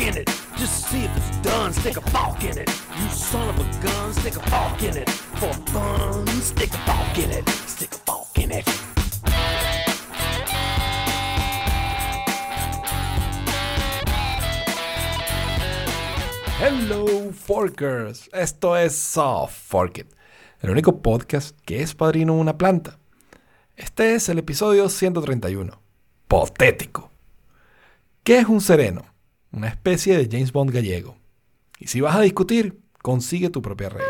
in it. Just see if it's done, stick a in it. You son of a gun, stick a in it. For fun, stick a in it. Stick a in it. Hello Forkers, esto es Soft Fork It, el único podcast que es padrino de una planta. Este es el episodio 131, Potético. ¿Qué es un sereno? Una especie de James Bond gallego. Y si vas a discutir, consigue tu propia regla.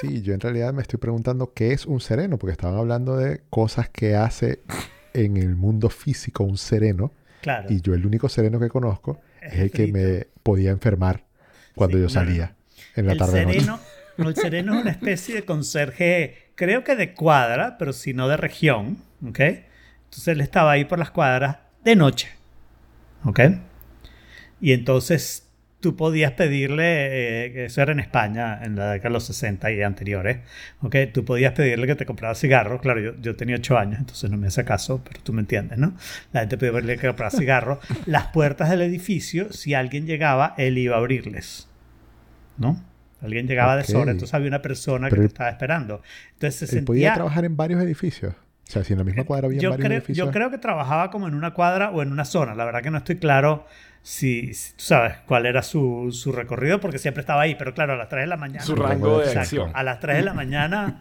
Sí, yo en realidad me estoy preguntando qué es un sereno, porque estaban hablando de cosas que hace en el mundo físico un sereno. Claro. Y yo el único sereno que conozco es el que me podía enfermar cuando Sí, yo salía en la el tarde sereno, no, el sereno es una especie de conserje, creo que de cuadra, pero si no de región, ¿ok? Entonces él estaba ahí por las cuadras de noche, ¿ok? Y entonces tú podías pedirle, eh, eso era en España, en la década de los 60 y anteriores, ¿ok? Tú podías pedirle que te comprara cigarros, claro, yo, yo tenía 8 años, entonces no me hace caso, pero tú me entiendes, ¿no? La gente pedía pedirle que comprara cigarros. Las puertas del edificio, si alguien llegaba, él iba a abrirles, ¿no? Alguien llegaba de sobra, entonces había una persona Pero que te estaba esperando. Entonces se Él podía sentía... trabajar en varios edificios. O sea, si en la misma cuadra había yo varios creo, edificios. yo creo que trabajaba como en una cuadra o en una zona. La verdad que no estoy claro si, si tú sabes cuál era su, su recorrido porque siempre estaba ahí. Pero claro, a las 3 de la mañana. Su rango de Exacto. acción. A las 3 de la mañana,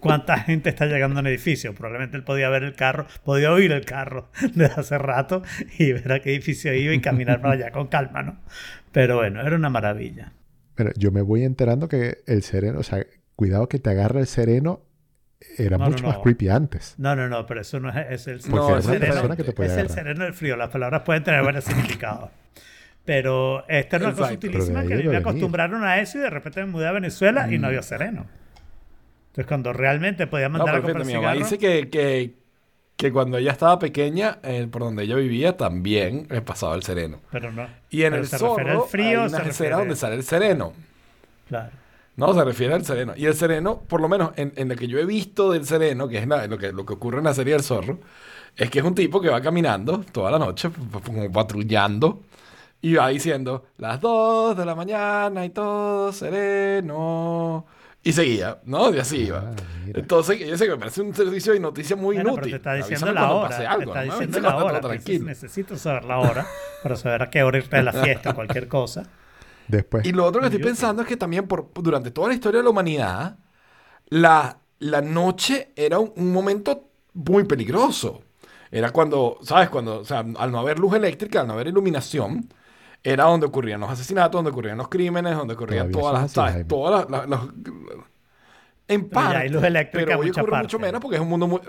¿cuánta gente está llegando a un edificio? Probablemente él podía ver el carro, podía oír el carro desde hace rato y ver a qué edificio iba y caminar para allá con calma, ¿no? Pero bueno, era una maravilla. Pero yo me voy enterando que el sereno, o sea, cuidado que te agarra el sereno, era No, no, mucho más no. creepy antes. No, no, no, pero eso no es, es el, No, es sereno- que te es el sereno del frío. Las palabras pueden tener varios significados. Pero esta era una cosa utilísima que me acostumbraron a eso y de repente me mudé a Venezuela y no Mm. había sereno. Entonces cuando realmente podía No, mandar a perfecto. comprar Mi mamá cigarros... dice que, que, que cuando ella estaba pequeña, eh, por donde ella vivía, también pasaba el sereno. Pero no. Y en Pero el se refiere zorro al frío, hay se una refiere- acera donde sale el sereno. Claro. No, se refiere al sereno. Y el sereno, por lo menos en, en lo que yo he visto del sereno, que es la- lo, que, lo que ocurre en la serie del zorro, es que es un tipo que va caminando toda la noche, como patrullando, y va diciendo, las dos de la mañana y todo sereno. Y seguía, ¿no? Y así iba. Ah, mira. Entonces, yo sé que me parece un servicio de noticia muy Bueno, inútil. pero te está diciendo Avísame la hora. pase te algo, está ¿no? diciendo Avísame la hora. necesito saber la hora para saber a qué hora irte de la fiesta o cualquier cosa. Después, Y lo otro que estoy pensando es que también por, durante toda la historia de la humanidad, la, la noche era un, un momento muy peligroso. Era cuando, ¿sabes? Cuando, o sea, al no haber luz eléctrica, al no haber iluminación, era donde ocurrían los asesinatos, donde ocurrían los crímenes, donde ocurrían Todavía todas las, ¿sabes? Todas las, en Pero ya parte. hay luz eléctrica pero hoy ocurre mucho menos porque es un mundo muy...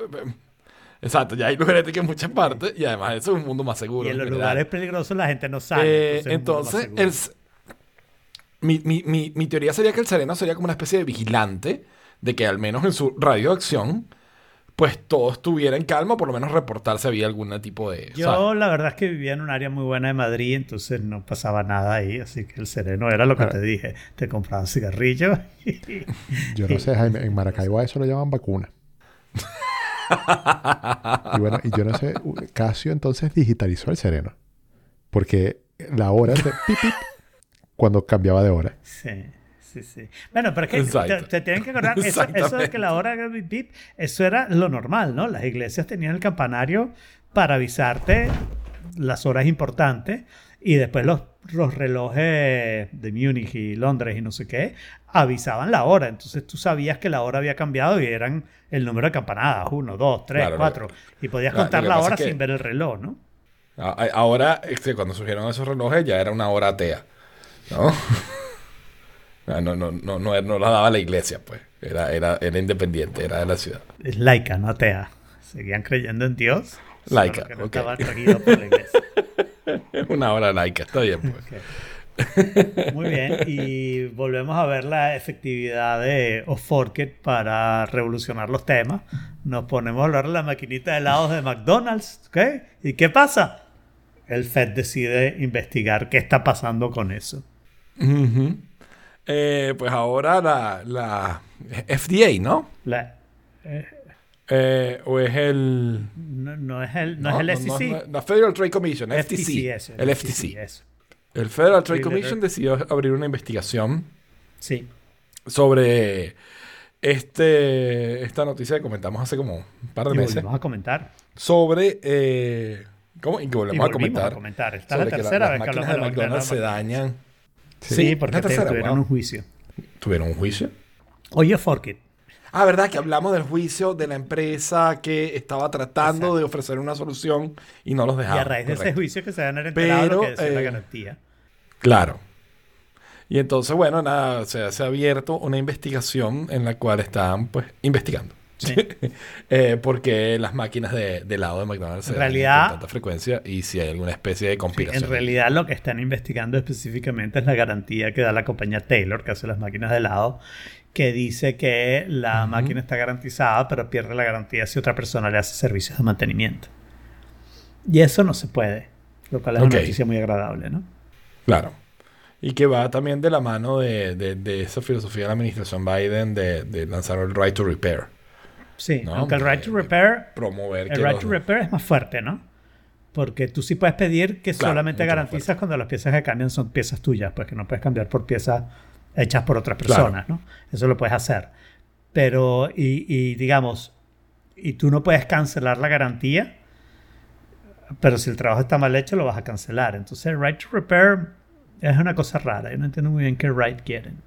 Exacto, ya hay luz eléctrica en muchas partes y además eso es un mundo más seguro. Y en los lugares peligrosos la gente no sale. Eh, entonces, seguro. el mi, mi- mi- mi teoría sería que el sereno sería como una especie de vigilante de que al menos en su radio de acción, pues todo estuviera en calma, por lo menos reportar si había algún tipo de... Yo ¿sabes? la verdad es que vivía en un área muy buena de Madrid, entonces no pasaba nada ahí, así que el sereno era lo que Ah. te dije. Te compraba cigarrillos y... yo no sé, Jaime, en Maracaibo a eso lo llaman vacuna. y bueno, y yo no sé, Casio entonces digitalizó el sereno. Porque la hora de pip, pip, cuando cambiaba de hora. Sí, sí, sí. Bueno, pero es que te, te tienen que acordar, eso, eso de que la hora bip, bip, eso era lo normal, ¿no? Las iglesias tenían el campanario para avisarte las horas importantes y después los, los relojes de Múnich y Londres y no sé qué avisaban la hora. Entonces tú sabías que la hora había cambiado y eran el número de campanadas, uno, dos, tres, Claro, lo- cuatro. Y podías Ah, contar la hora es que- sin ver el reloj, ¿no? A- a- Ahora, este, cuando surgieron esos relojes, ya era una hora atea. ¿No? Ah, no, no, no, no, no la daba la iglesia, pues. Era, era, era independiente, era de la ciudad. Es laica, no atea. Seguían creyendo en Dios. Laica, no ok. estaban regidos por la iglesia. Una hora laica, está bien, pues. Muy bien, y volvemos a ver la efectividad de Oforket para revolucionar los temas. Nos ponemos a hablar de la maquinita de helados de McDonald's, ¿ok? ¿Y qué pasa? El Fed decide investigar qué está pasando con eso. Ujú. Eh, pues ahora la, la FDA, ¿no? La- eh, Eh, o es el... no, no es el, no, es el SEC. no, no, la Federal Trade Commission, FTC. FTC, eso, el FTC. eso. El Federal Trade Commission decidió abrir una investigación Sí. sobre este, esta noticia que comentamos hace como un par de Y meses. volvimos a comentar. sobre... eh, ¿Cómo? Y que Y volvemos a volvimos comentar. a comentar. Esta es la sobre que tercera las vez que hablamos de de la McDonald's se de dañan. Sí, porque la te- tuvieron wow. un juicio. ¿Tuvieron un juicio? Oye, Forkit. Ah, ¿verdad? Que hablamos del juicio de la empresa que estaba tratando Exacto. de ofrecer una solución y no los Y dejaba. a raíz de ese juicio que se van a enterado Pero, lo que decía la eh, garantía. Claro. Y entonces, bueno, nada, se, se ha abierto una investigación en la cual están, pues, investigando. Sí. Eh, porque las máquinas de, de helado de McDonald's se En realidad- con tanta frecuencia y si hay alguna especie de conspiración. en realidad lo que están investigando específicamente es la garantía que da la compañía Taylor, que hace las máquinas de helado, que dice que la máquina está garantizada, pero pierde la garantía si otra persona le hace servicios de mantenimiento. Y eso no se puede, lo cual es una noticia muy agradable, ¿no? Claro. Y que va también de la mano de, de- de esa filosofía de la administración Biden de, de lanzar el right to repair. Sí, No, aunque el right to repair, Promover que el right los- to repair es más fuerte, ¿no? Porque tú sí puedes pedir que Claro, solamente garantizas cuando las piezas que cambian son piezas tuyas, pues que no puedes cambiar por piezas hechas por otras Claro. personas, ¿no? Eso lo puedes hacer. Pero, y, y digamos, y tú no puedes cancelar la garantía, pero si el trabajo está mal hecho, lo vas a cancelar. Entonces, el right to repair es una cosa rara. Yo no entiendo muy bien qué right quieren.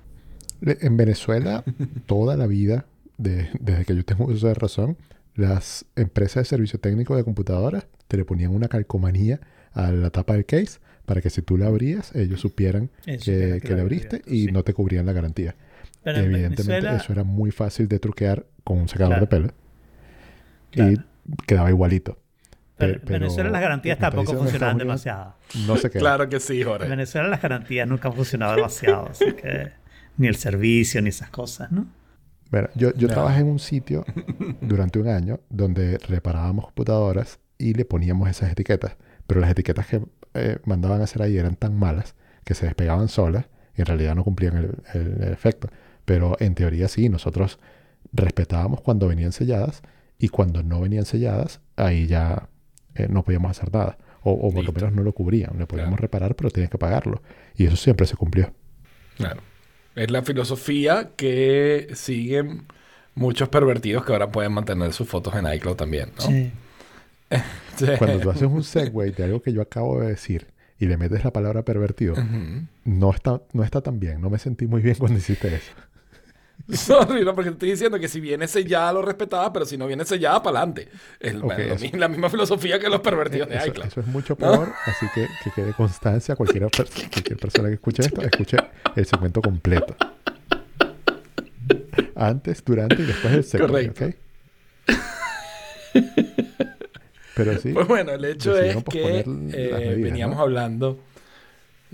En Venezuela, toda la vida, de- desde que yo tengo uso de razón, las empresas de servicio técnico de computadoras te le ponían una calcomanía a la tapa del case para que si tú la abrías, ellos supieran que, que que la abriste y sí. no te cubrían la garantía. Pero en Evidentemente, Venezuela, eso era muy fácil de truquear con un secador Claro. de pelo Claro. y quedaba igualito. pero Pe- en Venezuela pero las garantías tampoco funcionaban demasiado. No sé qué. Claro que sí, En Jorge. Venezuela las garantías nunca han funcionado demasiado, así que ni el servicio ni esas cosas, ¿no? Bueno, yo, yo No. trabajé en un sitio durante un año donde reparábamos computadoras y le poníamos esas etiquetas. Pero las etiquetas que eh, mandaban a hacer ahí eran tan malas que se despegaban solas y en realidad no cumplían el, el- el efecto. Pero en teoría sí, nosotros respetábamos cuando venían selladas y cuando no venían selladas, ahí ya eh, no podíamos hacer nada. O, o por lo menos no lo cubrían. Le podíamos Claro. reparar, pero tenías que pagarlo. Y eso siempre se cumplió. Claro. Es la filosofía que siguen muchos pervertidos que ahora pueden mantener sus fotos en iCloud también, ¿no? Sí. Sí. Cuando tú haces un segue de algo que yo acabo de decir y le metes la palabra pervertido, no está, no está tan bien. No me sentí muy bien cuando hiciste eso. Sorry, no, porque te estoy diciendo que si viene sellada lo respetaba, pero si no viene sellada, para adelante. Es la misma filosofía que los pervertidos de Eso, iCloud. eso es mucho peor, así que que quede constancia. Cualquier, per- cualquier persona que escuche esto, escuche el segmento completo. Antes, durante y después del segmento. Correcto. ¿ok? Pero sí, Pues bueno, el hecho es que eh, medidas, veníamos ¿no? hablando.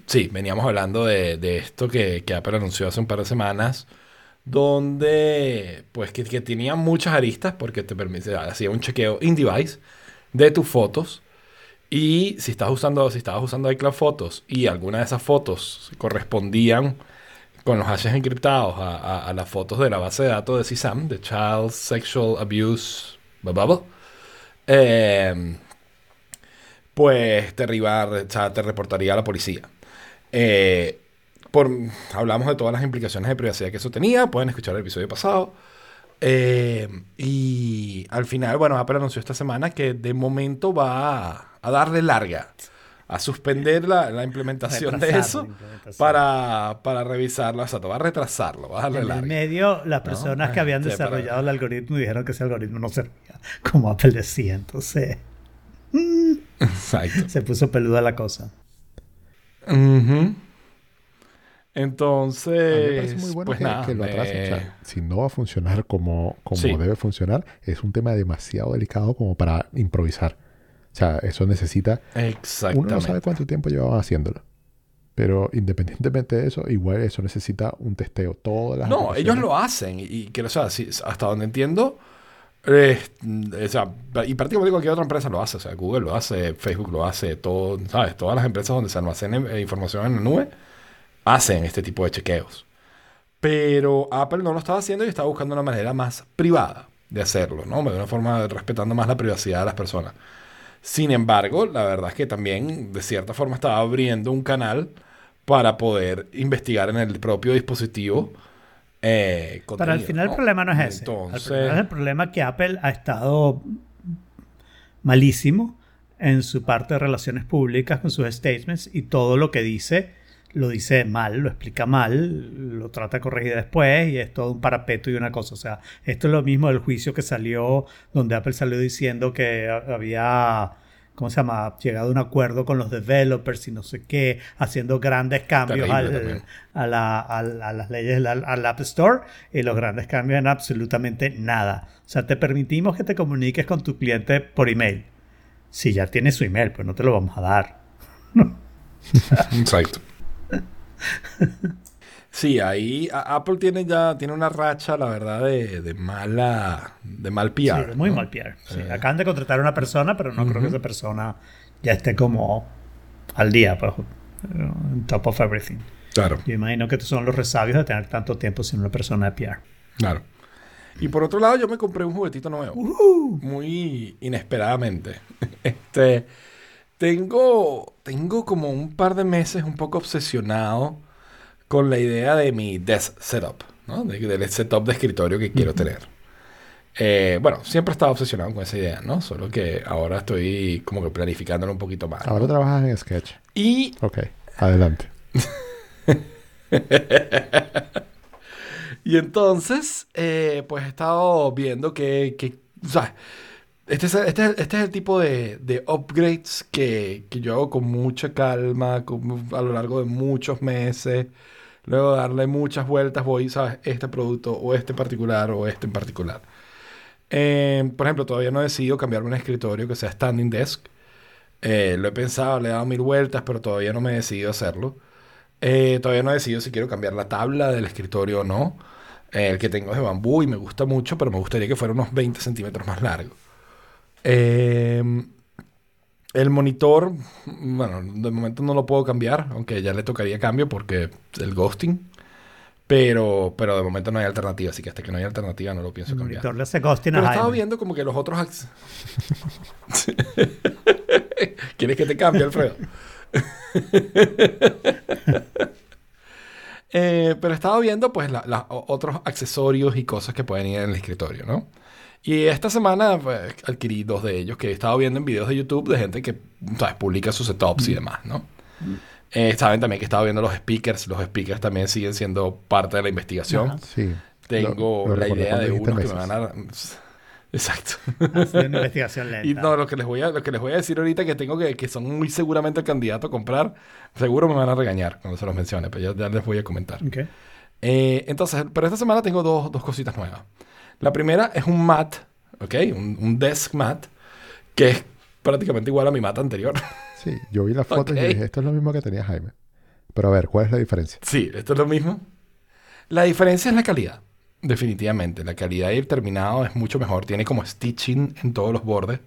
Sí, veníamos hablando de, de esto que, que Apple anunció hace un par de semanas, donde pues que, que tenía muchas aristas porque te permite, hacía un chequeo in-device de tus fotos. Y si estás usando, si estabas usando iCloud Fotos y alguna de esas fotos correspondían con los hashes encriptados a, a- las fotos de la base de datos de CSAM, de Child Sexual Abuse Bubble, eh, pues te, sea, te reportaría a la policía. Eh, por, hablamos de todas las implicaciones de privacidad que eso tenía, pueden escuchar el episodio pasado. Eh, y al final, bueno, Apple anunció esta semana que de momento va a, a darle larga, a suspender la, la implementación de eso implementación. para, para revisarlo, o sea, va a retrasarlo, va a darle En larga. medio, las personas que habían Sí, para- desarrollado el algoritmo dijeron que ese algoritmo no servía, como Apple decía. Entonces, Exacto. se puso peluda la cosa. Ujú. a mí me Entonces, parece muy bueno pues que, nada, que lo atrasen. O eh, sea, si no va a funcionar como, como Sí. debe funcionar, es un tema demasiado delicado como para improvisar. O sea, eso necesita Uno no exactamente. sabe cuánto tiempo llevaban haciendo Pero independientemente de eso, igual eso necesita un testeo. Todas las No, ellos lo hacen y, y que, o sea, si- hasta donde entiendo, eh, o sea, y prácticamente cualquier otra empresa lo hace, o sea, Google lo hace, Facebook lo hace, todo, ¿sabes? Todas las empresas donde se almacena eh, información en la nube hacen este tipo de chequeos. Pero Apple no lo estaba haciendo y estaba buscando una manera más privada de hacerlo, ¿no? De una forma respetando más la privacidad de las personas. Sin embargo, la verdad es que también, de cierta forma, estaba abriendo un canal para poder investigar en el propio dispositivo. eh, Pero al final el problema no es ese. Entonces, Al final el problema es que Apple ha estado malísimo en su parte de relaciones públicas con sus statements y todo lo que dice lo dice mal, lo explica mal, lo trata de corregir después y es todo un parapeto y una cosa. O sea, esto es lo mismo del juicio que salió, donde Apple salió diciendo que había, ¿cómo se llama?, llegado a un acuerdo con los developers y no sé qué, haciendo grandes cambios al- a, la- a las leyes del App Store y los grandes cambios en absolutamente nada. O sea, te permitimos que te comuniques con tu cliente por email. Si ya tienes su email, pues no te lo vamos a dar. Exacto. Sí, ahí Apple tiene ya tiene una racha, la verdad, de, de mala, de mal Sí, PR. muy ¿no? mal PR. Sí, Eh. Acaban de contratar a una persona, pero no creo que esa persona ya esté como al día, pues, top of everything. Claro, Yo imagino que estos son los resabios de tener tanto tiempo sin una persona de PR. claro. Y por otro lado, yo me compré un juguetito nuevo. Muy inesperadamente. Este. Tengo. Tengo como un par de meses un poco obsesionado con la idea de mi desk setup, ¿no? De- del setup de escritorio que quiero tener. Eh, bueno, siempre he estado obsesionado con esa idea, ¿no? Solo que ahora estoy como que planificándolo un poquito más. ¿no? Ahora trabajas en Sketch. Y Ok, adelante. Y entonces, eh, pues he estado viendo que, que o sea, este es, este, es- este es el tipo de, de upgrades que, yo hago con mucha calma, a lo largo de muchos meses. Luego darle muchas vueltas, voy, ¿sabes? Este producto o este particular o este en particular. Eh, por ejemplo, todavía no he decidido cambiarme un escritorio que sea standing desk. Eh, lo he pensado, le he dado mil vueltas, pero todavía no me he decidido hacerlo. Eh, todavía no he decidido si quiero cambiar la tabla del escritorio o no. El que tengo es de bambú y me gusta mucho, pero me gustaría que fuera unos 20 centímetros más largo. Eh, el monitor, bueno, de momento no lo puedo cambiar, aunque ya le tocaría cambio porque el ghosting. Pero, pero de momento no hay alternativa, así que hasta que no hay alternativa no lo pienso El cambiar. monitor le hace ghosting Pero a Jaime. viendo como que los otros... ¿Quieres que te cambie, Alfredo? Eh, pero he estado viendo pues la- la- otros accesorios y cosas que pueden ir en el escritorio, ¿no? Y esta semana pues, adquirí dos de ellos que he estado viendo en videos de YouTube de gente que ¿sabes? publica sus setups y demás, ¿no? Eh, saben también que he estado viendo los speakers. Los speakers también siguen siendo parte de la investigación. Ajá. Sí. Tengo Lo- lo la idea de unos que me van a... Exacto. Ha sido una investigación lenta. Y no, lo que les voy a, lo que les voy a decir ahorita que tengo que, que son muy seguramente el candidato a comprar, seguro me van a regañar cuando se los mencione, pero ya, ya les voy a comentar. Ok. Eh, entonces, pero esta semana tengo dos, dos cositas nuevas. La primera es un mat, ¿ok? Un, un desk mat, que es prácticamente igual a mi mat anterior. Sí, yo vi la foto y dije, esto es lo mismo que tenía Jaime. Pero a ver, ¿cuál es la diferencia? sí, esto es lo mismo. La diferencia es la calidad, definitivamente. La calidad y el terminado es mucho mejor. Tiene como stitching en todos los bordes.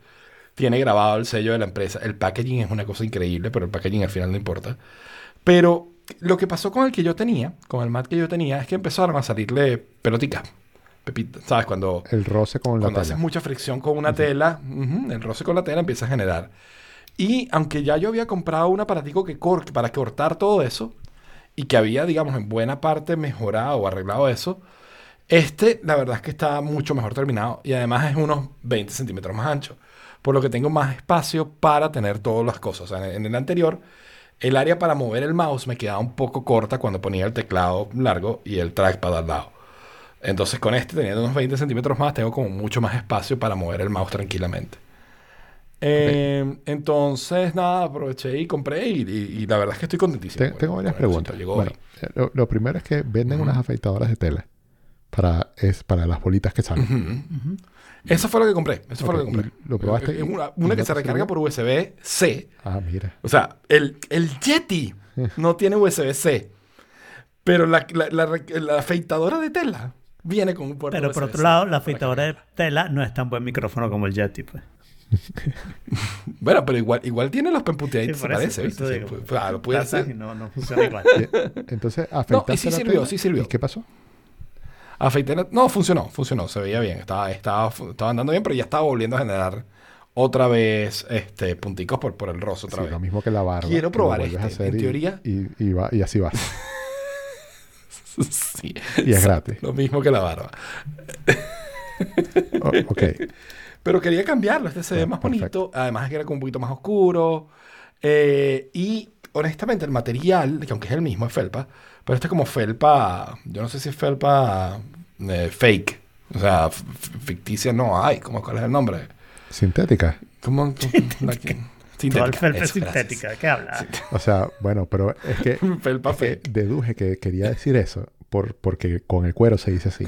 Tiene grabado el sello de la empresa. El packaging es una cosa increíble, pero el packaging al final no importa. Pero lo que pasó con el que yo tenía, con el mat que yo tenía, es que empezaron a salirle pelotitas. Pepitas, ¿sabes? Cuando, El roce con la cuando tela. haces mucha fricción con una tela, el roce con la tela empieza a generar. Y aunque ya yo había comprado un aparatico que cor- para cortar todo eso, y que había, digamos, en buena parte mejorado o arreglado eso, este, la verdad es que está mucho mejor terminado y además es unos 20 centímetros más ancho, por lo que tengo más espacio para tener todas las cosas. O sea, en, en el anterior, el área para mover el mouse me quedaba un poco corta cuando ponía el teclado largo y el trackpad al lado. Entonces con este, teniendo unos 20 centímetros más, tengo como mucho más espacio para mover el mouse tranquilamente. Eh, entonces, nada, aproveché y compré y, y- y la verdad es que estoy contentísimo. Te- con- tengo varias preguntas. Bueno, eh, lo, lo primero es que venden unas afeitadoras de tela para, es para las bolitas que salen. Eso fue lo que compré. Eso fue lo que compré. ¿y lo probaste Una, una que se recarga por USB-C. Ah, mira. O sea, el, el Yeti no tiene USB-C. Pero la, la, la re- la afeitadora de tela viene con un puerto Pero por otro lado, la afeitadora de tela no es tan buen micrófono como el Yeti, pues. Bueno, pero igual, igual tiene los Sí, pemputeates, por eso, parece, ¿viste? Sí, pues, claro, puede y no, no funciona igual. Y- Entonces, afeitaste sí la sirvió, tela, sí sirvió. ¿Y qué pasó? Afeité la- No, funcionó, funcionó, se veía bien. Estaba, estaba, estaba andando bien, pero ya estaba volviendo a generar otra vez este, punticos por, por el rostro otra Sí, vez. lo mismo que la barba. Quiero probar a este. hacer En y- teoría- Y, y va- y así vas. sí. Y es gratis. Lo mismo que la barba. O- ok. Pero quería cambiarlo, este se ve Bueno, más perfecto. bonito, además es que era como un poquito más oscuro. eh, y honestamente el material, que aunque es el mismo, es felpa, pero este es como felpa, yo no sé si es felpa eh, fake, o sea, ficticia no hay, ¿cómo, ¿cuál es el nombre? Sintética. ¿Cómo? la felpa eso, sintética. ¿De qué habla? O sea, bueno, pero es que, Felpa es que deduje que quería decir eso por, porque con el cuero se dice así.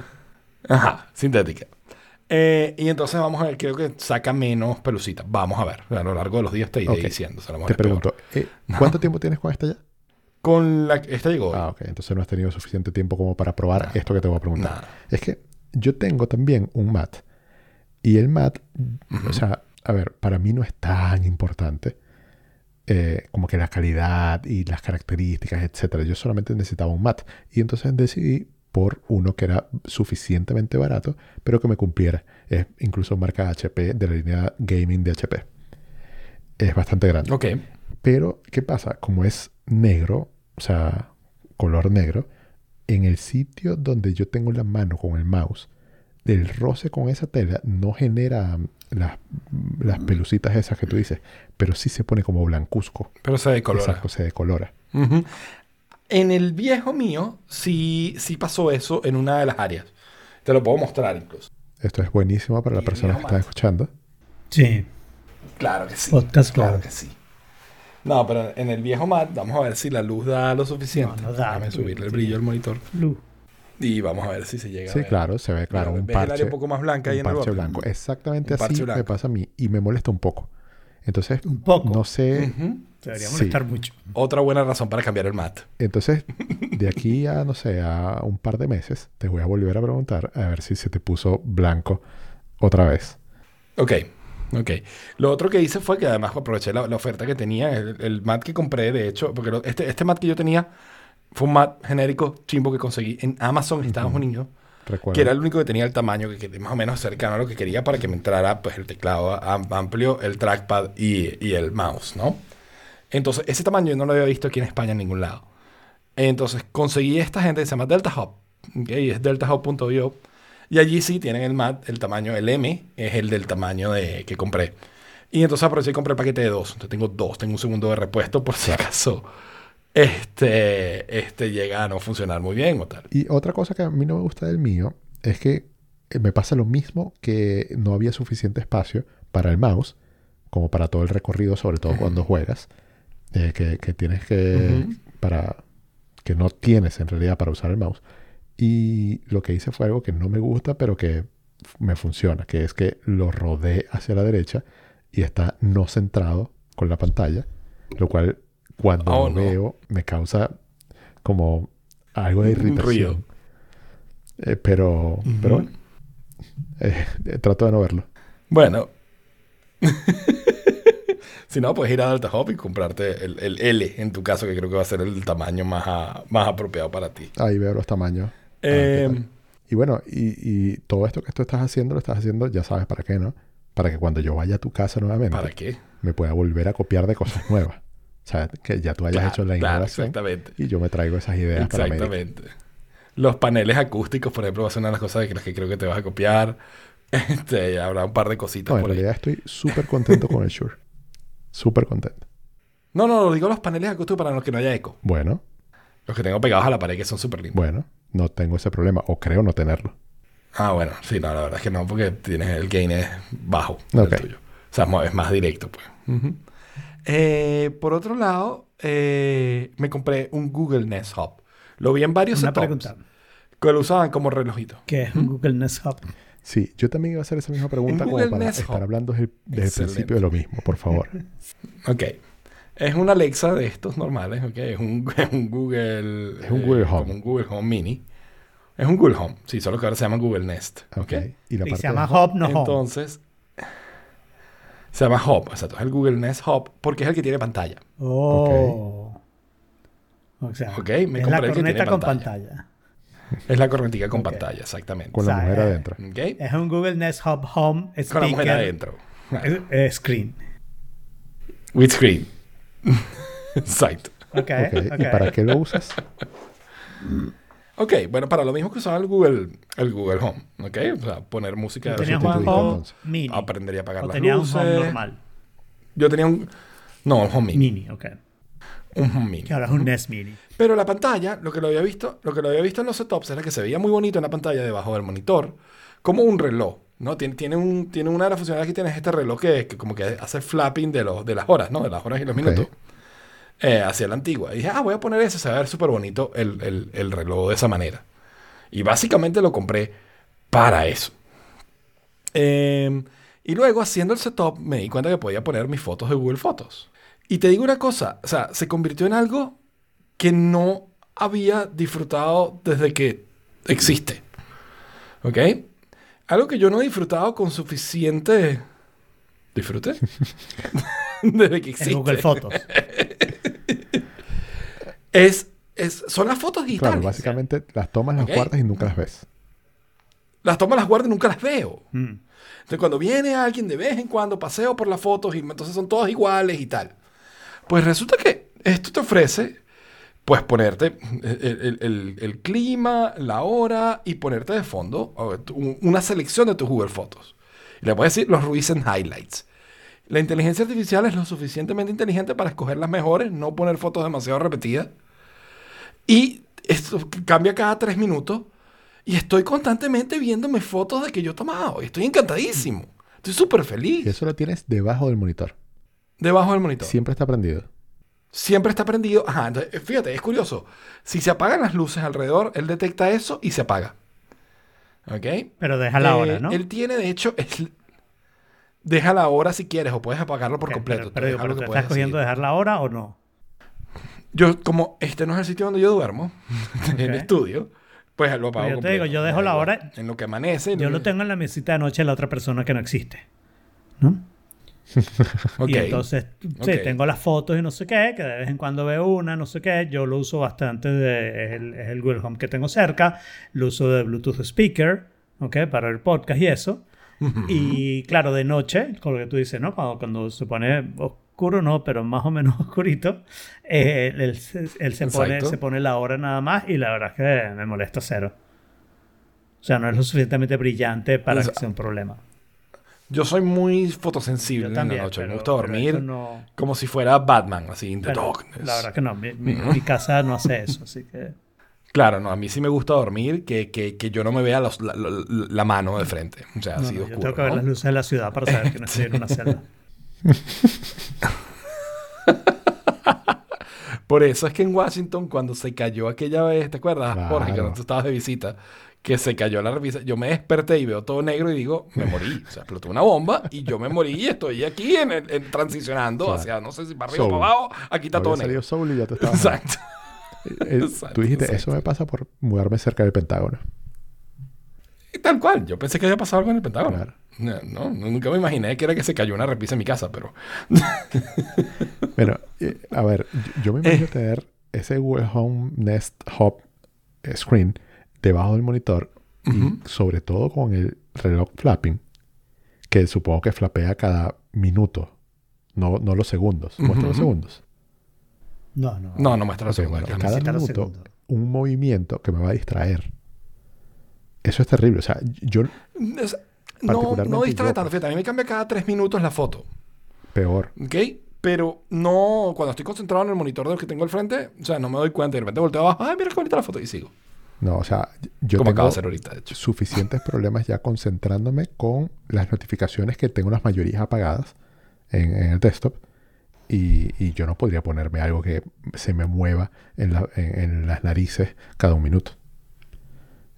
Ajá, sintética. Eh, y entonces vamos a ver, creo que saca menos pelucita. Vamos a ver. A lo largo de los días te iré Ok. diciendo. a lo Te pregunto, eh, ¿cuánto tiempo tienes con esta ya? Con la esta llegó. Ah, ok. Entonces no has tenido suficiente tiempo como para probar esto que te voy a preguntar. Es que yo tengo también un mat. Y el mat, o sea, a ver, para mí no es tan importante eh, como que la calidad y las características, etcétera. Yo solamente necesitaba un mat. Y entonces decidí por uno que era suficientemente barato, pero que me cumpliera. Es incluso marca HP de la línea gaming de HP. Es bastante grande. Ok. Pero, ¿qué pasa? Como es negro, o sea, color negro, en el sitio donde yo tengo la mano con el mouse, el roce con esa tela no genera las, las pelucitas esas que tú dices, pero sí se pone como blancuzco. Pero se decolora. Exacto, se decolora. En el viejo mío, sí, sí pasó eso en una de las áreas. Te lo puedo mostrar incluso. Esto es buenísimo para las personas que están escuchando. Sí. Claro que sí. Podcast claro Club. que sí. No, pero en el viejo mat, vamos a ver si la luz da lo suficiente. No, no da. Déjame subirle el brillo al monitor. Lu. Y vamos a ver si se llega a Sí, ver. claro, se ve claro un ¿ves el área parche, un poco más blanca ahí un en el parche blanco. Exactamente Un así parche me blanco. pasa a mí y me molesta un poco. Entonces, Un poco. no sé, Ujú. Debería Sí. molestar mucho. Otra buena razón para cambiar el mat. Entonces, de aquí a, no sé, a un par de meses, te voy a volver a preguntar a ver si se te puso blanco otra vez. Ok, ok. Lo otro que hice fue que además aproveché la, la oferta que tenía, el, el mat que compré, de hecho, porque lo- este, este mat que yo tenía fue un mat genérico chimbo que conseguí en Amazon, Estados Unidos, Recuerda. que era el único que tenía el tamaño que, que más o menos cercano a lo que quería para que me entrara pues, el teclado am- amplio, el trackpad y, y el mouse, ¿no? Entonces, ese tamaño yo no lo había visto aquí en España en ningún lado. Entonces, conseguí esta gente que se llama Delta Hub, ¿ok? y es deltahub.io. Y allí sí tienen el mat, el tamaño, el M es el del tamaño de, que compré. Y entonces aproveché y compré el paquete de dos. Entonces tengo dos, tengo un segundo de repuesto por si acaso este, este llega a no funcionar muy bien o tal. Y otra cosa que a mí no me gusta del mío es que eh, me pasa lo mismo que no había suficiente espacio para el mouse, como para todo el recorrido, sobre todo cuando juegas, eh, que, que tienes que, para, que no tienes en realidad para usar el mouse. Y lo que hice fue algo que no me gusta, pero que me funciona, que es que lo rodé hacia la derecha y está no centrado con la pantalla, lo cual cuando Oh, lo no. veo me causa como algo de irritación. Eh, pero, pero bueno, eh, eh, trato de no verlo. Bueno. si no, puedes ir a Delta Hub y comprarte el, el L, en tu caso, que creo que va a ser el tamaño más, a- más apropiado para ti. Ahí veo los tamaños. Eh, y bueno, y, y todo esto que tú estás haciendo, lo estás haciendo, ya sabes para qué, ¿no? Para que cuando yo vaya a tu casa nuevamente, ¿Para qué? me pueda volver a copiar de cosas nuevas. O sea, que ya tú hayas Claro, hecho la claro, innovación exactamente. y yo me traigo esas ideas para América. Exactamente. Los paneles acústicos, por ejemplo, va a ser una de las cosas de las que creo que te vas a copiar. Este, habrá un par de cositas No, en ahí. realidad estoy súper contento con el Shure. Súper contento. No, no, digo los paneles acústicos para los que no haya eco. Bueno, Los que tengo pegados a la pared que son súper limpios. bueno, no tengo ese problema, o creo no tenerlo. Ah, bueno, sí, no, la verdad es que no, porque tienes el gain es bajo Ok. el tuyo. O sea, es más directo, pues. Ujú. Eh, por otro lado, eh, me compré un Google Nest Hub. Lo vi en varios Una setups pregunta. que lo usaban como relojito. ¿Qué es un Google Nest Hub? Sí, yo también iba a hacer esa misma pregunta como para Nest estar Hub. hablando desde, desde el principio de lo mismo, por favor. Ok. Es un Alexa de estos normales, ok. Es un, es un Google. Es un Google eh, Home. Como un Google Home Mini. Es un Google Home. Sí, solo que ahora se llama Google Nest. Ok. Ok. Y la Y parte se llama de- Hub, no Home. Se llama Hub, exacto. Es el Google Nest Hub porque es el que tiene pantalla. Oh. O sea, Ok, me es compré la el que corneta tiene con pantalla. pantalla. Es la correntica con pantalla, exactamente. con la O sea, mujer adentro. Es un Google Nest Hub Home Con la mujer speaker adentro. Eh, screen. With screen. Exacto. ¿Y para qué lo usas? Ok, bueno, para lo mismo que usaba el Google, el Google Home, ¿ok? O sea, poner música de ¿Tenías los un sustituiste, home entonces. mini? Aprendería a apagar ¿O las tenías luces. un home normal? Yo tenía un... No, un Home Mini. Mini, ok. Un Home Mini. Que ahora es un NES Mini. Pero la pantalla, lo que lo había visto, lo que lo había visto en los setups era que se veía muy bonito en la pantalla debajo del monitor, como un reloj, ¿no? Tiene, tiene, un, tiene una de las funcionalidades que tiene es este reloj que, que como que hace flapping de, los, de las horas, ¿no? De las horas y los minutos. Eh, hacia la antigua. Y dije, ah, voy a poner eso, se va a ver súper bonito el, el- el reloj de esa manera. Y básicamente lo compré para eso. Eh, y luego haciendo el setup me di cuenta que podía poner mis fotos de Google Fotos. Y te digo una cosa, o sea, se convirtió en algo que no había disfrutado desde que existe. ¿Ok? Algo que yo no he disfrutado con suficiente... ¿Disfrute? desde que existe. En Google Fotos. Es, es, son las fotos digitales. Claro, básicamente las tomas, las guardas y nunca las ves. Las tomas, las guardo y nunca las veo. Mm. Entonces, cuando viene alguien de vez en cuando, paseo por las fotos y entonces son todas iguales y tal. Pues resulta que esto te ofrece, pues ponerte el, el- el- el clima, la hora y ponerte de fondo una selección de tus Google Fotos. Y le puedes decir los recent highlights. La inteligencia artificial es lo suficientemente inteligente para escoger las mejores, no poner fotos demasiado repetidas. Y esto cambia cada tres minutos. Y estoy constantemente viéndome fotos de que yo he tomado. Y estoy encantadísimo. Estoy súper Y feliz. eso lo tienes debajo del monitor. Debajo del monitor. Siempre está prendido. Siempre está prendido. Ajá, entonces, fíjate, es curioso. Si se apagan las luces alrededor, él detecta eso y se apaga. ¿Ok? Pero deja la Eh, hora, ¿no? Él tiene, de hecho, es- deja la hora si quieres o puedes apagarlo por completo. Pero, pero, pero lo ¿te que estás decidir. dejar la hora o no? Yo, como este no es el sitio donde yo duermo, en el estudio, pues lo apago Pero yo te digo, yo dejo la hora- En lo que amanece. Yo lo tengo en la mesita de noche de la otra persona que no existe. ¿No? Ok. Y entonces, sí, Ok. tengo las fotos y no sé qué, que de vez en cuando veo una, no sé qué. Yo lo uso bastante, de, es, el, es el Google Home que tengo cerca. Lo uso de Bluetooth speaker, ¿ok? Para el podcast y eso. Y claro, de noche, con lo que tú dices, ¿no? Cuando, cuando se pone oscuro, no, pero más o menos oscurito, eh, él, él se- él se, pone, Exacto. se pone la hora nada más y la verdad es que me molesta cero. O sea, no es lo suficientemente brillante para O sea, que sea un problema. Yo soy muy fotosensible Yo en también. la noche. pero- me gusta dormir no- como si fuera Batman, así, in the pero darkness. La verdad que no. Mi, mi- mi casa no hace eso, así que... Claro, no, a mí sí me gusta dormir que, que, que yo no me vea los- la, la- la mano de frente. O sea, no, así no, oscuro. yo tengo que ver las luces de la ciudad para saber que no estoy en una celda. Por eso es que en Washington, cuando se cayó aquella vez, ¿te acuerdas, Jorge, que Claro. tú estabas de visita? Que se cayó la revista. Yo me desperté y veo todo negro y digo, me morí. O sea, explotó una bomba y yo me morí y estoy aquí en, el- en- transicionando Claro. hacia, no sé si para arriba o para abajo. Aquí está todo negro. Soul y ya te estabas... Exacto. Eh, Exacto, Tú dijiste, exacto. eso me pasa por mudarme cerca del Pentágono. Y tal cual. Yo pensé que había pasado algo en el Pentágono. Claro. No, no, nunca me imaginé que era que se cayó una repisa en mi casa, pero... Bueno, eh, a ver, yo, yo me Eh. imagino tener ese Google Home Nest Hub eh, screen debajo del monitor y sobre todo con el reloj flapping, que supongo que flapea cada minuto, no, no los segundos. ¿Muestra los segundos? No, no. No, no muestra la Ok, segunda. bueno, cada los minuto segundos. un movimiento que me va a distraer. Eso es terrible. O sea, yo Es- No, no distrae tanto. pues. Fíjate, a mí me cambia cada tres minutos la foto. peor. ¿Ok? Pero no, cuando estoy concentrado en el monitor del que tengo al frente, o sea, no me doy cuenta y de repente volteo abajo, ay, mira qué bonita la foto y sigo. No, o sea, yo Como acabo tengo de hacer ahorita, de hecho. suficientes problemas ya concentrándome con las notificaciones que tengo las mayorías apagadas en, en el desktop. Y, y yo no podría ponerme algo que se me mueva en, la- en- en las narices cada un minuto.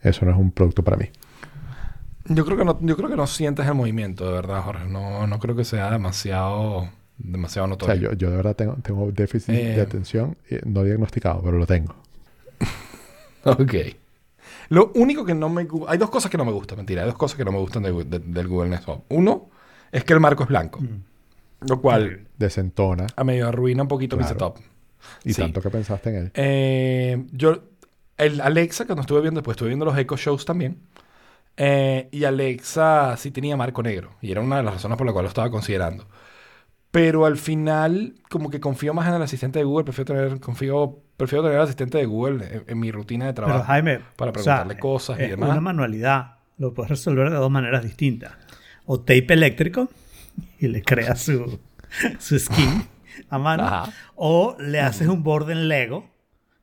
Eso no es un producto para mí. Yo creo que no, yo creo que no sientes el movimiento, de verdad, Jorge. No, no creo que sea demasiado, demasiado O notorio. sea, yo, yo de verdad tengo, tengo déficit Eh. de atención eh, no diagnosticado, pero lo tengo. Ok. Lo único que no me gusta... Hay dos cosas que no me gustan, mentira. Hay dos cosas que no me gustan de- de- del Google Nest Hub. Uno es que el marco es blanco. Lo cual Desentona a medio arruina un poquito mi setup. y Sí. tanto que pensaste en él. Eh, yo, el Alexa, cuando estuve viendo, después estuve viendo los Echo Shows también. Eh, y Alexa sí tenía marco negro. Y era una de las razones por las cuales lo estaba considerando. Pero al final, como que confío más en el asistente de Google. Prefiero tener, confío, prefiero tener al asistente de Google en, en mi rutina de trabajo. Pero Jaime, para o sea, preguntarle cosas y es demás. una manualidad. Lo puedes resolver de dos maneras distintas. O tape eléctrico y le creas su, su skin a mano. Ajá. O le haces un borde en Lego,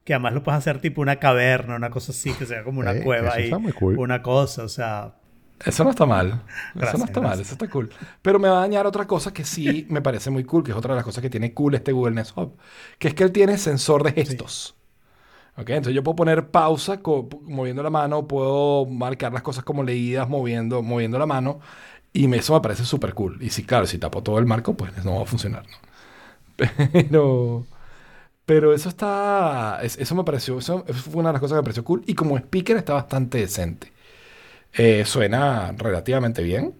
que además lo puedes hacer tipo una caverna, una cosa así, que sea como una Eh, cueva eso ahí. está muy cool. Una cosa, o sea. Eso no está mal. eso Gracias, no está mal, gracias. eso está cool. Pero me va a dañar otra cosa que sí me parece muy cool, que es otra de las cosas que tiene cool este Google Nest Hub, que es que él tiene sensor de gestos. ¿Ok? Entonces yo puedo poner pausa moviendo la mano, puedo marcar las cosas como leídas moviendo, moviendo la mano, y eso me parece súper cool. Y sí, claro, si tapo todo el marco, pues no va a funcionar, ¿no? Pero... Pero eso está... es- Eso me pareció... Eso, fue una de las cosas que me pareció cool. Y como speaker está bastante decente. Eh, suena relativamente bien.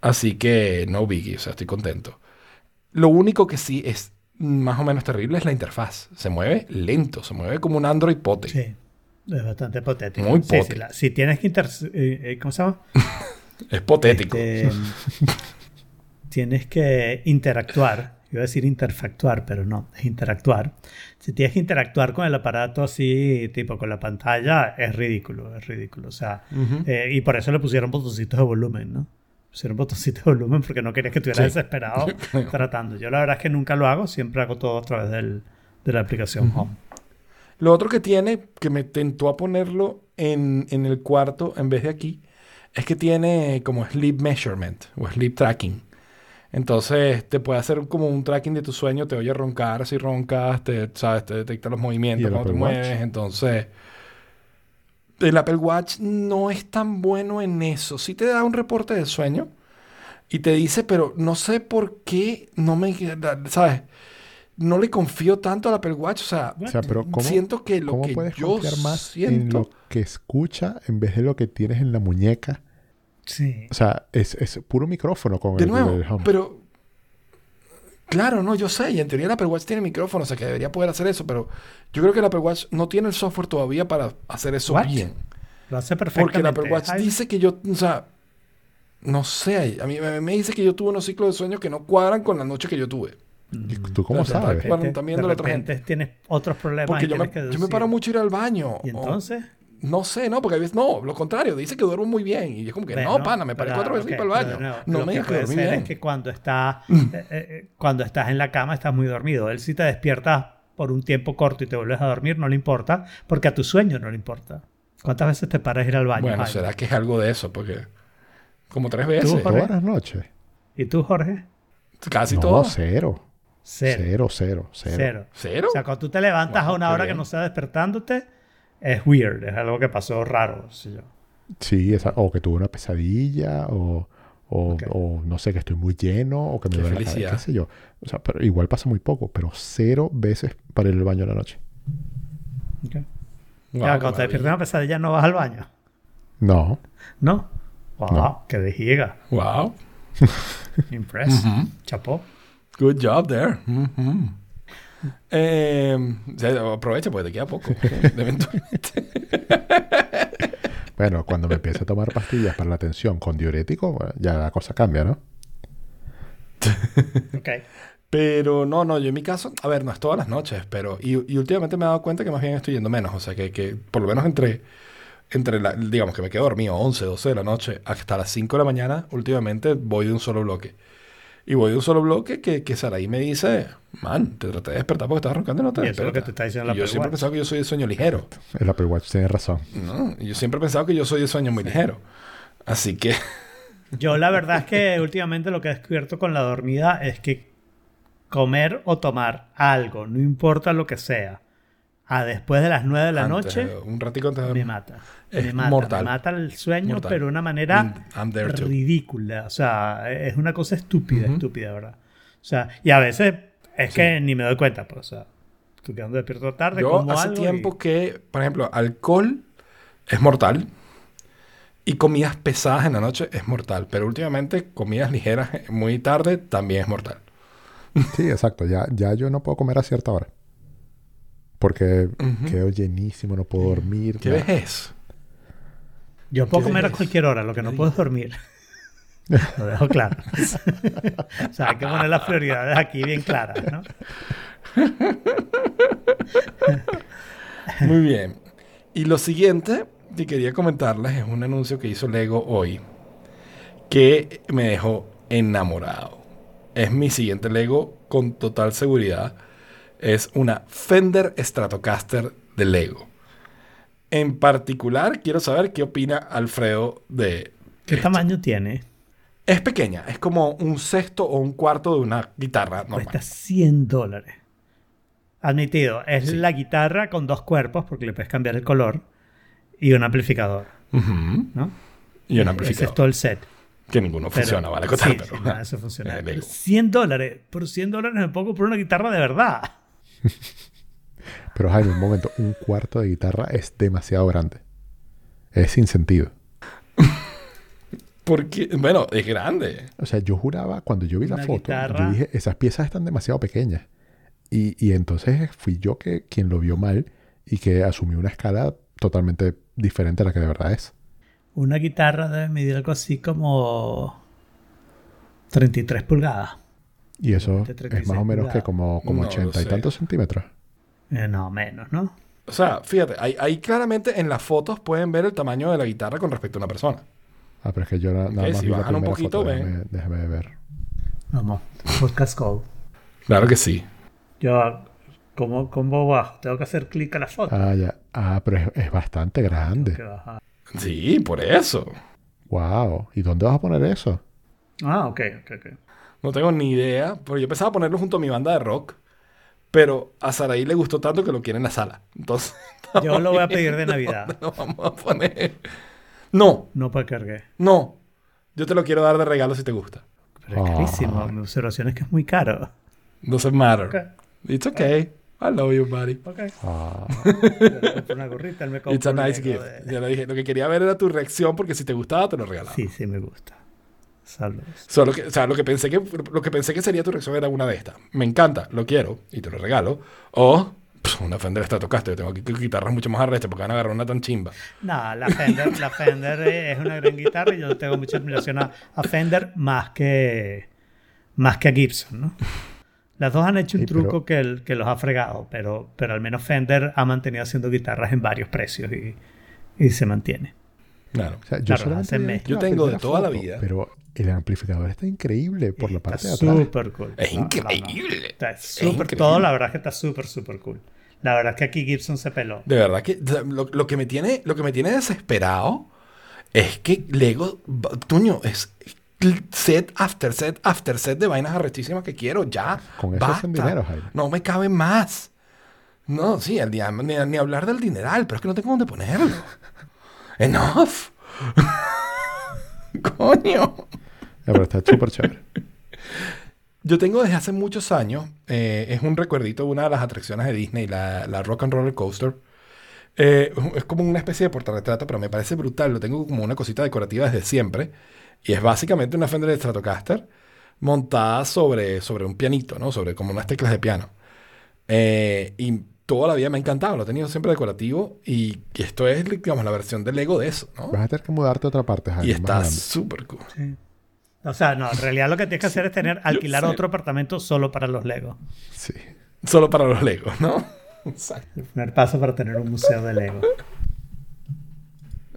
Así que no biggie, o sea, estoy contento. Lo único que sí es más o menos terrible es la interfaz. Se mueve lento, se mueve como un Android pote. Sí. Es bastante hipotético. Muy Sí, sí, pote. la- si tienes que inter... eh, eh, ¿Cómo se llama? Es potético. Este, tienes que interactuar. Iba a decir interfactuar, pero no, es interactuar. Si tienes que interactuar con el aparato así, tipo con la pantalla, es ridículo, es ridículo. O sea, Ujú. eh, y por eso le pusieron botoncitos de volumen, ¿no? Pusieron botoncitos de volumen porque no querías que estuvieras Sí. desesperado tratando. Yo la verdad es que nunca lo hago, siempre hago todo a través del- de la aplicación Home. Lo otro que tiene, que me tentó a ponerlo en, en el cuarto en vez de aquí, es que tiene como sleep measurement o sleep tracking. Entonces te puede hacer como un tracking de tu sueño, te oye roncar si roncas, te, ¿sabes? te detecta los ¿Y movimientos cuando te Watch? mueves. Entonces, el Apple Watch no es tan bueno en eso. Sí te da un reporte de sueño y te dice, pero no sé por qué no me, ¿sabes? No le confío tanto al Apple Watch. O sea, O sea, pero ¿cómo, siento que lo cómo que puedes yo confiar más en siento lo que escucha en vez de lo que tienes en la muñeca? Sí. O sea, es, es puro micrófono con de el nuevo Google Home. pero claro no yo sé y en teoría el Apple Watch tiene micrófono o sea que debería poder hacer eso pero yo creo que el Apple Watch no tiene el software todavía para hacer eso bien Lo hace porque perfectamente. el Apple Watch dice que yo o sea no sé a mí me, me dice que yo tuve unos ciclos de sueño que no cuadran con la noche que yo tuve ¿Y tú cómo Entonces, sabes? Bueno, también de de la otra repente tienes otros problemas. porque yo me, yo paro mucho a ir al baño Y o- entonces. No sé, no, porque a veces no, lo contrario, dice que duermo muy bien. Y yo como que, Bueno, no, pana, me paré cuatro veces ok, para el baño. no lo me que digas que puede dormí ser bien. es que cuando estás, eh, eh, cuando estás en la cama estás muy dormido. Él si te despiertas por un tiempo corto y te vuelves a dormir, no le importa, porque a tu sueño no le importa. ¿Cuántas veces te paras ir al baño? Bueno, Jaime? será que es algo de eso, porque como tres veces. Jorge? Todas las noches. ¿Y tú, Jorge? Casi no, todo. cero. Cero. Cero, cero, cero. Cero. ¿Cero? O sea, cuando tú te levantas a una hora que no sea despertándote, es weird, es algo que pasó raro. sí, yo. Sí, esa- o que tuve una pesadilla, o, o, Ok. o no sé, que estoy muy lleno, o que me duele la cabeza, qué sé yo. O sea, pero igual pasa muy poco, pero cero veces para ir al baño a la noche. Ok. Wow, Ya, cuando te despiertas de una pesadilla no vas al baño, No. ¿no? Wow, No. qué vejiga. Wow. Impress. Ujú. Chapó. Good job there. Ujú. Eh, aprovecha porque te queda poco. Eventualmente. Bueno, cuando me empiece a tomar pastillas para la tensión con diurético, bueno, ya la cosa cambia, ¿no? Ok. Pero no, no, yo en mi caso, a ver, no es todas las noches, pero. Y, y últimamente me he dado cuenta que más bien estoy yendo menos. O sea, que, que por lo menos entre. Entre la, digamos que me quedo dormido 11, 12 de la noche hasta las 5 de la mañana, últimamente voy de un solo bloque. Y voy de un solo bloque que, que Saraí me dice, man, te traté de despertar porque estabas roncando y no te Y eso es lo que despiertas". te está diciendo Y yo Apple siempre he pensado que yo soy de sueño ligero. El Apple Watch tiene razón. ¿no? Y yo siempre he pensado que yo soy de sueño muy ligero. Así que, Yo la verdad es que últimamente lo que he descubierto con la dormida es que comer o tomar algo, no importa lo que sea, a después de las 9 de la antes, noche, eh, un ratico antes de me mata. Es me mata, mortal. me mata el sueño, Mortal. pero de una manera I'm there too. ridícula. O sea, es una cosa estúpida, estúpida, ¿verdad? O sea, y a veces es que ni me doy cuenta, pues, o sea, estoy quedando despierto tarde, Yo como hace algo y- tiempo que, por ejemplo, alcohol es mortal y comidas pesadas en la noche es mortal, pero últimamente comidas ligeras muy tarde también es mortal. Sí, exacto. Ya, ya yo no puedo comer a cierta hora. Porque quedo llenísimo, no puedo dormir. ¿Qué nada. vejez? Yo puedo ¿Qué comer a cualquier hora, lo que no puedo es dormir. Lo dejo claro. o sea, hay que poner las prioridades aquí bien claras, ¿no? Muy bien. Y lo siguiente que quería comentarles es un anuncio que hizo Lego hoy que me dejó enamorado. Es mi siguiente Lego con total seguridad. Es una Fender Stratocaster de Lego. En particular, quiero saber qué opina Alfredo de... ¿Qué esto. tamaño tiene? Es pequeña, es como un sexto o un cuarto de una guitarra normal. Cuesta 100 dólares. Admitido, es Sí. la guitarra con dos cuerpos, porque le puedes cambiar el color, y un amplificador. ¿no? Y un Ese amplificador. es todo el set. Que ninguno Pero- funciona, vale. sí, Cotal, sí, pero- nada, eso funciona. Eh, Pero Lego. 100 dólares. Por 100 dólares me puedo comprar una guitarra de verdad. Pero Jaime, un momento, un cuarto de guitarra es demasiado grande. Es sin sentido. Porque, bueno, es grande. O sea, yo juraba, cuando yo vi la foto, guitarra. yo dije, esas piezas están demasiado pequeñas. Y, y entonces fui yo que quien lo vio mal y que asumió una escala totalmente diferente a la que de verdad es. Una guitarra debe medir algo así como 33 pulgadas. Y eso es 36 más o menos que como, como No lo 80 y tantos centímetros. Eh, no, menos, ¿no? O sea, fíjate, ahí, ahí claramente en las fotos pueden ver el tamaño de la guitarra con respecto a una persona. Ah, pero es que yo na- nada Ok, más si vi la bajan un primera poquito, foto. ven. Déjame, déjame ver. Vamos, podcast call. Claro que sí. Yo, ¿cómo, cómo bajo? Tengo que hacer clic a la foto. Ah, ya. Ah, pero es, es bastante grande. Sí, por eso. Wow. ¿Y dónde vas a poner eso? Ah, ok, ok, ok. No tengo ni idea. Pero yo pensaba ponerlo junto a mi banda de rock. Pero a Saraí le gustó tanto que lo quiere en la sala. Entonces, Yo lo voy a pedir de Navidad. lo vamos a poner. No, No para cargué. no. Yo te lo quiero dar de regalo si te gusta. Pero es carísimo. Mi observación es que es muy caro. Doesn't matter. Ok, It's okay. I love you, buddy. ok. Ah, una gorrita, él me compra It's a nice gift. de- Ya lo dije. Lo que quería ver era tu reacción porque si te gustaba te lo regalaba. Sí, sí, me gusta. Saludos. Solo que, o sea, lo que pensé que lo que pensé que sería tu reacción era una de estas. Me encanta, lo quiero y te lo regalo. O pff, una Fender Stratocaster. Yo tengo aquí guitarras mucho más arrechas porque van a agarrar una tan chimba. No, la Fender, la Fender es una gran guitarra y yo tengo mucha admiración a, a Fender más que, más que a Gibson, ¿no? Las dos han hecho un Sí, pero- truco que, el- que los ha fregado, pero, pero al menos Fender ha mantenido haciendo guitarras en varios precios y, y se mantiene. Claro. o sea, yo Claro, solamente tengo de toda la vida. Pero el amplificador está increíble por la parte de atrás. súper cool. Es No, no, no. increíble. Está Es súper, increíble. todo la verdad es que está súper, súper cool. La verdad es que aquí Gibson se peló. De verdad que lo, lo que me tiene lo que me tiene desesperado es que Lego, tuño, es set after set after set de vainas arrechísimas que quiero ya. Con eso basta. dinero, Jaime. No me caben más. No, sí, el día- ni, ni hablar del dineral, pero es que no tengo dónde ponerlo. Enough. Coño. Ya, pero está súper chévere. Yo tengo desde hace muchos años, eh, es un recuerdito de una de las atracciones de Disney, la, la Rock and Roller Coaster. Eh, es como una especie de portarretrato, pero me parece brutal. Lo tengo como una cosita decorativa desde siempre. Y es básicamente una Fender Stratocaster montada sobre, sobre un pianito, ¿no? Sobre como unas teclas de piano. Eh, y toda la vida me ha encantado, lo he tenido siempre decorativo. Y, esto es, digamos, la versión de Lego de eso, ¿no? Vas a tener que mudarte a otra parte, Jaime. Y está súper cool. Sí. O sea, no, en realidad lo que tienes que hacer es tener, alquilar otro apartamento solo para los Legos. Sí. Solo para los Legos, ¿no? Exacto. El primer paso para tener un museo de Lego.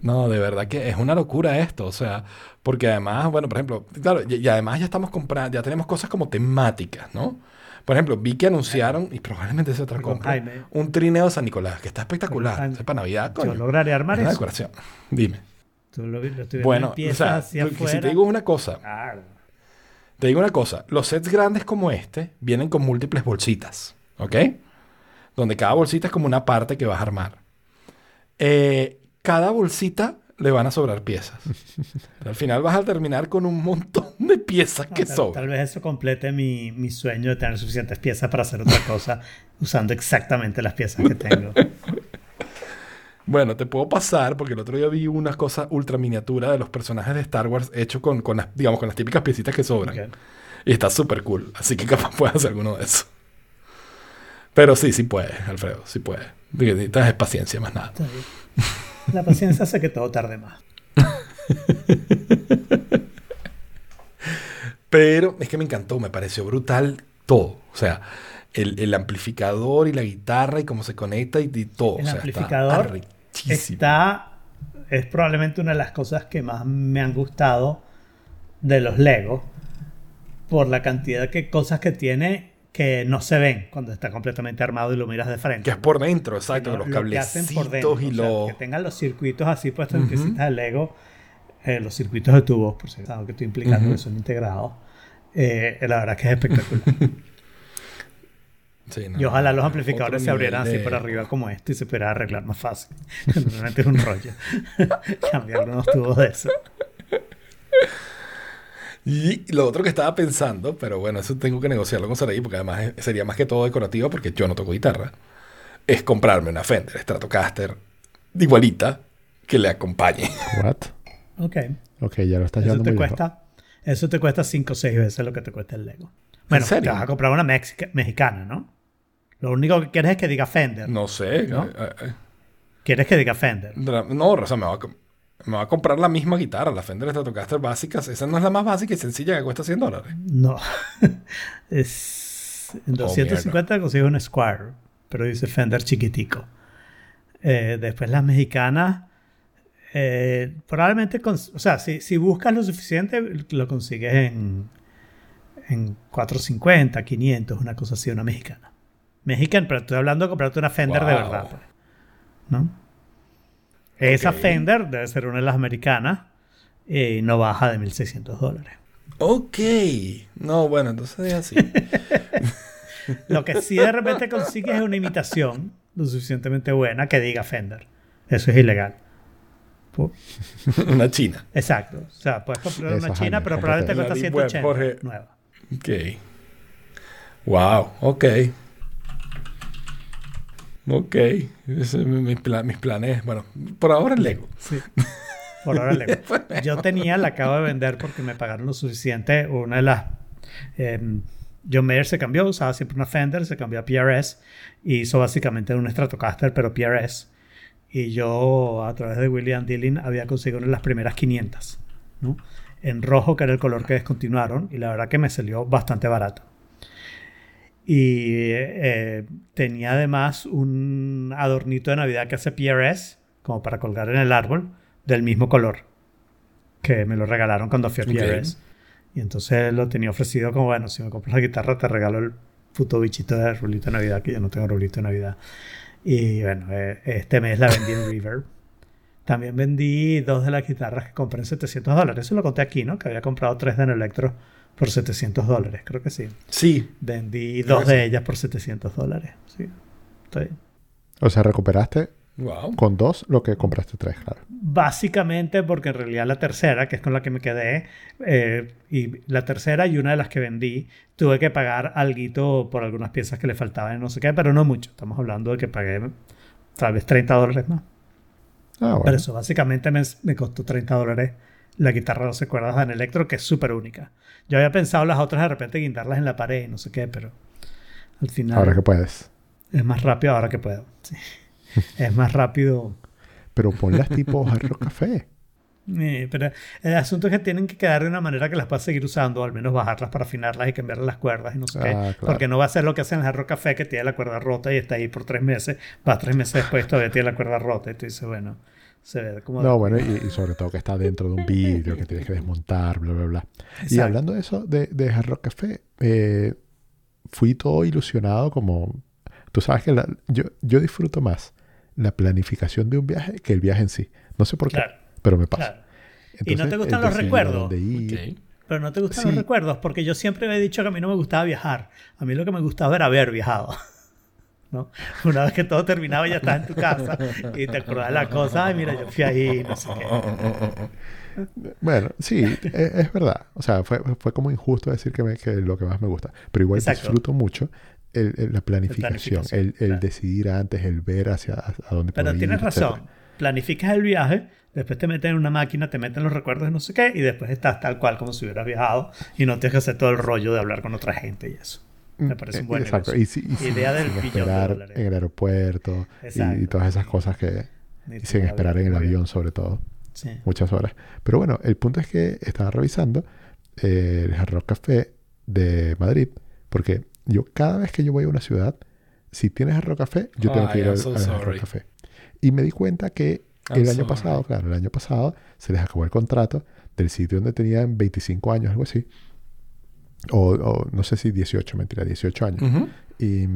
No, de verdad que es una locura esto, o sea, porque además, bueno, por ejemplo, claro, y, y además ya estamos comprando, ya tenemos cosas como temáticas, ¿no? Por ejemplo, vi que anunciaron, y probablemente sea otra compra, Jaime. un trineo de San Nicolás, que está espectacular, Jaime. es para Navidad, coño. Yo lograré armar es una eso. decoración. Dime. Tú lo, lo Bueno, en o sea, si te digo una cosa, Claro. te digo una cosa, los sets grandes como este vienen con múltiples bolsitas, ¿ok? Donde cada bolsita es como una parte que vas a armar. Eh, cada bolsita le van a sobrar piezas. Al final vas a terminar con un montón de piezas que sobran. tal vez eso complete mi, mi sueño de tener suficientes piezas para hacer otra cosa usando exactamente las piezas que tengo. Bueno, te puedo pasar porque el otro día vi una cosa ultra miniatura de los personajes de Star Wars hecho con, con las, digamos, con las típicas piecitas que sobran. Y está súper cool. Así que capaz puedes hacer alguno de esos. Pero sí, sí puedes, Alfredo. Sí puedes. Necesitas es paciencia, más nada. Está bien. La paciencia hace que todo tarde más. Pero es que me encantó, me pareció brutal todo. O sea, el, el amplificador y la guitarra y cómo se conecta y, y todo. El o sea, amplificador está. Está. Es probablemente una de las cosas que más me han gustado de los Lego. Por la cantidad de cosas que tiene que no se ven cuando está completamente armado y lo miras de frente. Que es por dentro, exacto, los lo que por cablecitos dentro, y o sea, los... que tengan los circuitos así puestos en piecitas de Lego, eh, los circuitos de tubos, por si que estoy implicando Ujú. que son integrados. Eh, la verdad que es espectacular. Sí, no, y ojalá los amplificadores se abrieran nivel así por de- arriba como este y se pudiera arreglar más fácil. Normalmente es un rollo. Cambiar unos tubos de eso. Y lo otro que estaba pensando, pero bueno, eso tengo que negociarlo con Saraí, porque además sería más que todo decorativo, porque yo no toco guitarra, es comprarme una Fender Stratocaster igualita que le acompañe. What? Ok. Ok, ya lo estás Eso llevando te muy lejos. cuesta. Eso te cuesta 5 o 6 veces lo que te cuesta el Lego. Bueno, serio? te vas a comprar una mexica- mexicana, ¿no? Lo único que quieres es que diga Fender. No sé. ¿No? eh, eh, Quieres que diga Fender. eh, no, o sea, me va, a, me va a comprar la misma guitarra, la Fender Stratocaster básica. Esa no es la más básica y sencilla que cuesta 100 dólares. No. es, en Oh, 250 consigues un Squire, pero dice Fender chiquitico. Eh, después las mexicanas, eh, probablemente, o sea, si, si buscas lo suficiente, lo consigues en, en 450, 500, una cosa así, una mexicana. Mexicana, pero estoy hablando de comprarte una Fender de verdad. pues. ¿No? Esa. Fender debe ser una de las americanas y no baja de 1600 dólares. Ok. No, bueno, entonces es así. Lo que sí de repente consigues es una imitación lo suficientemente buena que diga Fender. Eso es ilegal. Una china. Exacto. O sea, puedes comprar una china, años, pero probablemente cuesta La Deep Web, 180 Jorge. nueva. Ok. Wow, ok. Ok. Es mi- mis planes. Bueno, por ahora el Lego. Sí. Por ahora Lego. Yo tenía, la acabo de vender porque me pagaron lo suficiente. Una de las. Eh, John Mayer se cambió, usaba siempre una Fender, se cambió a PRS y hizo básicamente un Stratocaster, pero PRS. Y yo, a través de William Dillon, había conseguido una de las primeras 500, ¿no? En rojo, que era el color que descontinuaron, y la verdad que me salió bastante barato. Y eh, tenía además un adornito de Navidad que hace PRS, como para colgar en el árbol, del mismo color, que me lo regalaron cuando fui a Ok. PRS. Y entonces lo tenía ofrecido como, bueno, si me compras la guitarra te regalo el puto bichito de arbolito de Navidad, que yo no tengo arbolito de Navidad. Y bueno, eh, este mes la vendí en Reverb. También vendí dos de las guitarras que compré en 700 dólares. Eso lo conté aquí, ¿no? Que había comprado tres de Electro por 700 dólares, creo que sí. Sí. Vendí dos de sí. ellas por 700 dólares. Sí. Está bien. O sea, recuperaste Wow. con dos lo que compraste tres, claro. Básicamente porque en realidad la tercera, que es con la que me quedé, eh, y la tercera y una de las que vendí, tuve que pagar algo por algunas piezas que le faltaban y no sé qué, pero no mucho. Estamos hablando de que pagué tal vez 30 dólares más. Ah, bueno. Pero eso básicamente me, me costó 30 dólares la guitarra 12 cuerdas en electro, que es súper única. Yo había pensado las otras de repente guindarlas en la pared y no sé qué, pero al final Ahora que puedes. es más rápido ahora que puedo. sí. es más rápido. Pero ponlas tipo Hard Rock Café. Eh, pero el asunto es que tienen que quedar de una manera que las puedas seguir usando, o al menos bajarlas para afinarlas y cambiarle las cuerdas y no sé Ah, qué. claro. Porque no va a ser lo que hacen en el Jarro Café, que tiene la cuerda rota y está ahí por tres meses. Va tres meses después todavía tiene la cuerda rota y tú dices, bueno, se ve como... No, bueno, y, y sobre todo que está dentro de un vidrio que tienes que desmontar, bla, bla, bla. Y Exacto. hablando de eso, de, de Hard Rock Café, eh, fui todo ilusionado como... Tú sabes que la- yo, yo disfruto más la planificación de un viaje que el viaje en sí. No sé por qué, Claro, pero me pasa. claro. ¿Y no te Entonces, gustan los recuerdos? Pero no te gustan Sí. los recuerdos, porque yo siempre me he dicho que a mí no me gustaba viajar. A mí lo que me gustaba era haber viajado. ¿No? Una vez que todo terminaba ya estás en tu casa y te acordás de la cosa, ay mira, yo fui ahí, no sé qué. Bueno, sí, es, es verdad. O sea, fue, fue como injusto decir que, me, que lo que más me gusta. Pero igual Exacto. disfruto mucho el- el- la planificación, planificación, el, el claro. decidir antes, el ver hacia a, dónde Pero tienes ir, razón. etcétera. Planificas el viaje, después te metes en una máquina, te meten los recuerdos de no sé qué, y después estás tal cual como si hubieras viajado y no tienes que hacer todo el rollo de hablar con otra gente y eso. Me parece un Eh, buen Exacto. negocio. Y, y sin- Idea del sin billón de esperar dólares. en el aeropuerto y- y, todas esas cosas que... Y sin esperar en el avión, sobre todo. Sí. muchas horas. Pero bueno, el punto es que estaba revisando eh, el Hard Rock Café de Madrid, porque yo cada vez que yo voy a una ciudad, si tienes Hard Rock Café, yo tengo Ay, que ir al, so al Hard Rock. Café. Y me di cuenta que I'm el año sorry. pasado, claro, el año pasado se les acabó el contrato del sitio donde tenían 25 años, algo así. O, o no sé si 18, mentira, 18 años. Ujú. Y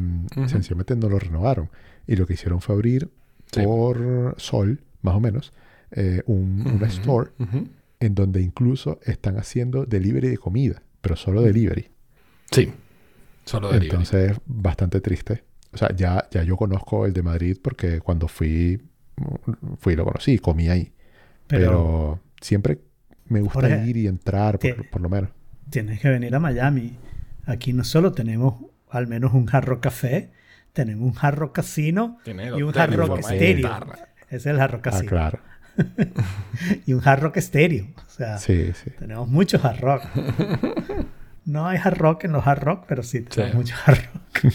sencillamente no lo renovaron. Y lo que hicieron fue abrir Sí. por Sol, más o menos, eh, un, una Ujú. store en donde incluso están haciendo delivery de comida, pero solo delivery. Sí. Solo delivery. Entonces, bastante triste. O sea, ya, ya yo conozco el de Madrid porque cuando fui, fui y lo conocí, comí ahí. Pero, Pero, siempre me gusta Jorge, ir y entrar, por, por lo menos. Tienes que venir a Miami. Aquí no solo tenemos al menos un jarro café, tenemos un jarro casino Tiene y un de estéreo. Ese es el jarro Ah, casino. claro. Y un hard rock estéreo. O sea, Sí, sí. tenemos muchos hard rock. No hay hard rock en los hard rock, pero sí tenemos Sí. muchos hard rock.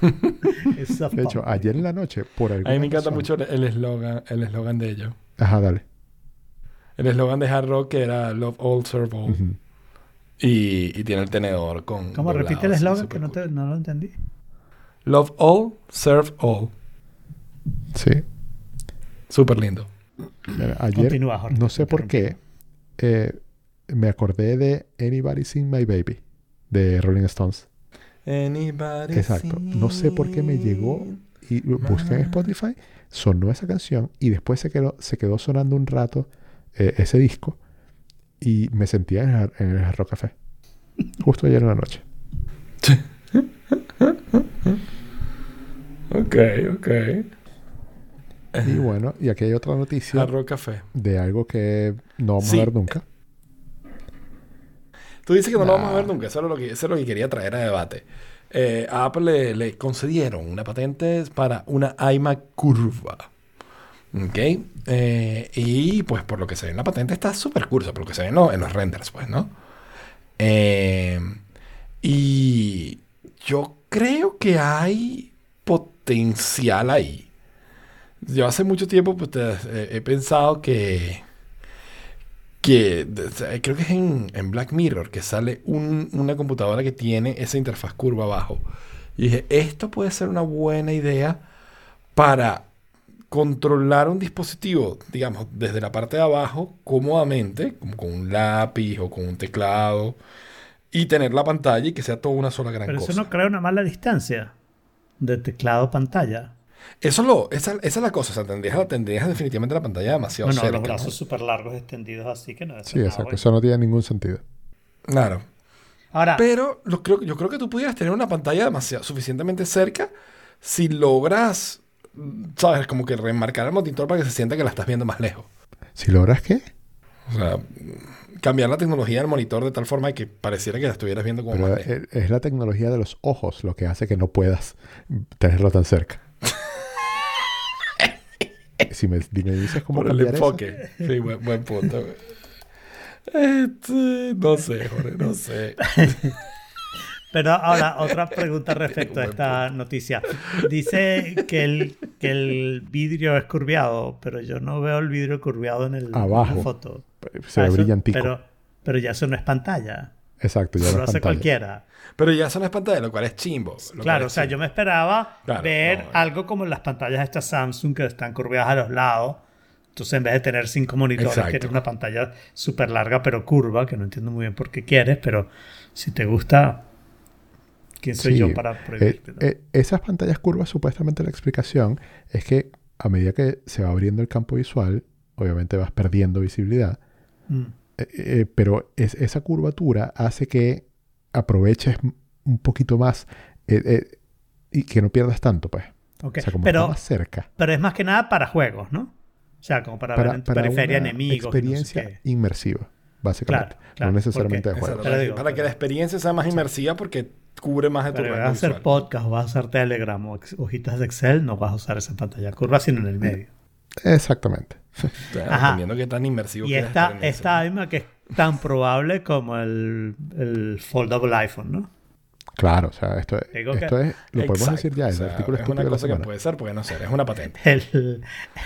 De hecho, ayer en la noche, por A alguna mí me encanta razón- mucho el eslogan el eslogan de ellos. Ajá, dale. El eslogan de Hard Rock que era Love All, Serve All. Y, y tiene el tenedor con. ¿Cómo doblado, repite el eslogan que no, te- no lo entendí? Love All, Serve All. Sí. Súper lindo. Mira, ayer, Continúa, Jorge, no sé por qué, eh, me acordé de Anybody Seen My Baby de Rolling Stones. Anybody Exacto. No sé por qué me llegó y busqué en Spotify, sonó esa canción y después se quedó, se quedó sonando un rato eh, ese disco y me sentía en el, en el Café. Justo ayer en la noche. Ok, ok. Y bueno, y aquí hay otra noticia Hard Rock Café. de algo que no vamos Sí. a ver nunca. Tú dices que no lo vamos a ver nunca. Eso es lo que, eso es lo que quería traer a debate. Eh, a Apple le, le concedieron una patente para una iMac curva. ¿Ok? Eh, y pues por lo que se ve en la patente está súper cursa, por lo que se ve en, en los renders, pues, ¿no? Eh, y yo creo que hay potencial ahí. Yo hace mucho tiempo pues, eh, he pensado que que creo que es en, Black Mirror que sale un- una computadora que tiene esa interfaz curva abajo. Y dije, esto puede ser una buena idea para controlar un dispositivo, digamos, desde la parte de abajo, cómodamente, como con un lápiz o con un teclado, y tener la pantalla y que sea toda una sola gran Pero eso cosa. no crea una mala distancia de teclado-pantalla. Eso lo, esa, esa es la cosa, o sea, tendrías, tendrías definitivamente la pantalla demasiado Bueno, cerca. los ¿no? brazos súper largos extendidos así que no es Sí, exacto. Eso no tiene ningún sentido. Claro. Ahora, Pero lo creo, yo creo que tú pudieras tener una pantalla demasiado, suficientemente cerca si logras, ¿sabes? Como que remarcar el monitor para que se sienta que la estás viendo más lejos. Si logras qué, O sea, cambiar la tecnología del monitor de tal forma que pareciera que la estuvieras viendo como pero más lejos. es, es la tecnología de los ojos lo que hace que no puedas tenerlo tan cerca. si me, me dices cómo Por el cambiar eso, enfoque. Sí, buen, buen punto. Este, no sé, Jorge, no sé. pero ahora otra pregunta respecto a esta noticia. Dice que el, que el vidrio es curviado, pero yo no veo el vidrio curviado en, el, en Abajo. la foto. se Ah, ve eso- brillantico. Pero, pero ya eso no es pantalla. Exacto, ya no lo es hace pantalla. cualquiera. Pero ya son las pantallas, lo cual es chimbo. Claro, o es sea, chimbo. yo me esperaba Claro, ver no, eh. algo como las pantallas estas Samsung que están curvadas a los lados. Entonces, en vez de tener cinco monitores, Exacto. quieres una pantalla súper larga pero curva, que no entiendo muy bien por qué quieres, pero si te gusta, ¿quién soy Sí, yo para eh, prohibirte? no? eh, esas pantallas curvas, supuestamente la explicación es que a medida que se va abriendo el campo visual, obviamente vas perdiendo visibilidad, Mm. eh, eh, pero es- esa curvatura hace que aproveches un poquito más eh, eh, y que no pierdas tanto, pues. Ok, O sea, como pero, más cerca. pero es más que nada para juegos, ¿no? O sea, como para, ver en tu periferia una enemigos. y no sé experiencia inmersiva, básicamente. Claro, claro, no necesariamente de juego. Para, digo, para que la experiencia sea más inmersiva porque cubre más de tu rango vas a hacer visual. podcast vas a hacer Telegram o hojitas de Excel, no vas a usar esa pantalla curva, sino en el medio. Exactamente. Dependiendo de qué tan inmersivo Y esta, esta iMac es tan probable como el, el foldable iPhone, ¿no? Claro, o sea, esto, que- esto es, lo podemos decir ya, o el artículo es una cosa que puede ser, puede no ser, es una patente. El,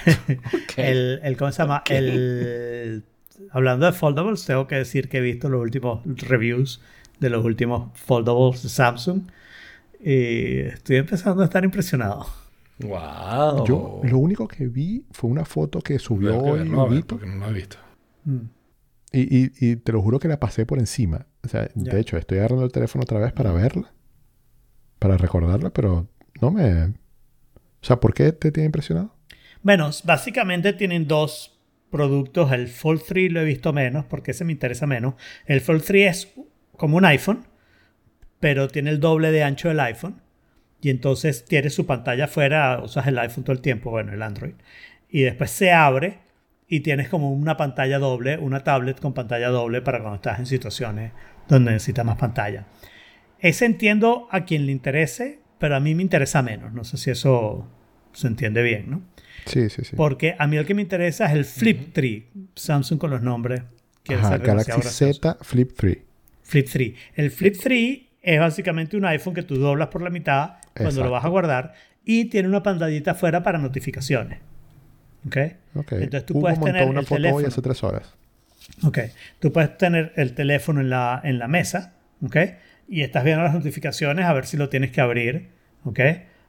el, el- ¿Cómo se llama? El, hablando de foldables, tengo que decir que he visto los últimos reviews de los últimos foldables de Samsung. Y estoy empezando a estar impresionado. Wow. Yo lo único que vi fue una foto que subió que hoy verlo, ver, porque no lo he visto. Mm. y, y, y te lo juro que la pasé por encima. O sea, Ya. de hecho, estoy agarrando el teléfono otra vez para verla, para recordarla, pero no me... O sea, ¿por qué te tiene impresionado? Bueno, básicamente tienen dos productos. El Fold 3 lo he visto menos porque ese me interesa menos. El Fold 3 es como un iPhone, pero tiene el doble de ancho del iPhone. Y entonces tiene su pantalla afuera, usas el iPhone todo el tiempo, bueno, el Android. Y después se abre y tienes como una pantalla doble, una tablet con pantalla doble para cuando estás en situaciones donde necesitas más pantalla. Ese entiendo a quien le interese, pero a mí me interesa menos. No sé si eso se entiende bien, ¿no? Sí, sí, sí. Porque a mí el que me interesa es el Flip 3. Samsung con los nombres. Ajá, Galaxy. Z Flip 3. Flip 3. El Flip 3 es básicamente un iPhone que tú doblas por la mitad cuando Exacto. lo vas a guardar y tiene una pantallita afuera para notificaciones. ¿Ok? Entonces tú Hugo puedes tener una el foto hoy teléfono. hace tres horas. Ok. Tú puedes tener el teléfono en la, en la mesa, ¿ok? Y estás viendo las notificaciones a ver si lo tienes que abrir, ¿ok?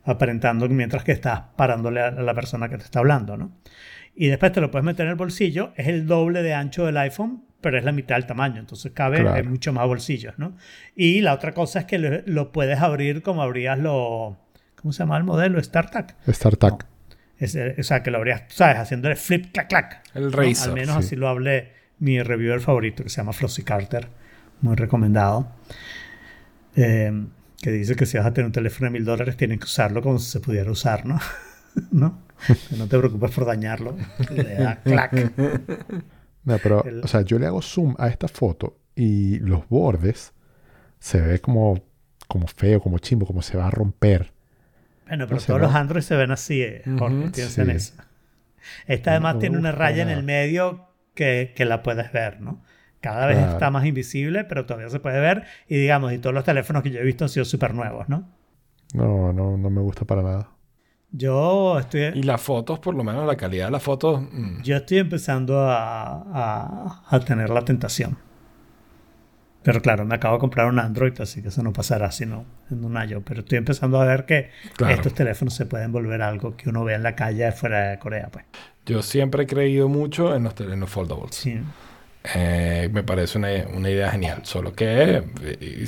Aparentando mientras que estás parándole a la persona que te está hablando, ¿no? Y después te lo puedes meter en el bolsillo. Es el doble de ancho del iPhone, pero es la mitad del tamaño. Entonces cabe Claro. en mucho más bolsillos, ¿no? Y la otra cosa es que lo, lo puedes abrir como abrías lo... ¿Cómo se llama el modelo? StarTAC. StarTAC. Es, eh, o sea, que lo abrías, ¿sabes? Haciéndole flip, clac, clac. El ¿no? Razor. Al menos sí. así lo hablé mi reviewer favorito, que se llama Flossie Carter. Muy recomendado. Eh, que dice que si vas a tener un teléfono de mil dólares, tienes que usarlo como si se pudiera usar, ¿no? ¿No? Que no te preocupes por dañarlo. Le da clac. No, pero, El- o sea, yo le hago zoom a esta foto y los bordes se ve como, como feo, como chimbo, como se va a romper. Bueno, pero No todos ¿no? los Android se ven así, eh, Jorge, Ujú, piensa en sí. eso. Esta No- además no me tiene una raya en el nada. medio que, que la puedes ver, ¿no? Cada vez Claro. está más invisible, pero todavía se puede ver. Y digamos, y todos los teléfonos que yo he visto han sido súper nuevos, ¿no? No, no, no me gusta para nada. Yo estoy, Y las fotos, por lo menos la calidad de las fotos. mm, yo estoy empezando a, a- a tener la tentación. Pero claro, me acabo de comprar un Android, así que eso no pasará sino en un año. Pero estoy empezando a ver que Claro. estos teléfonos se pueden volver algo que uno ve en la calle fuera de Corea, pues. Yo siempre he creído mucho en los, en los foldables. Sí. Eh, me parece una, una idea genial, solo que eh,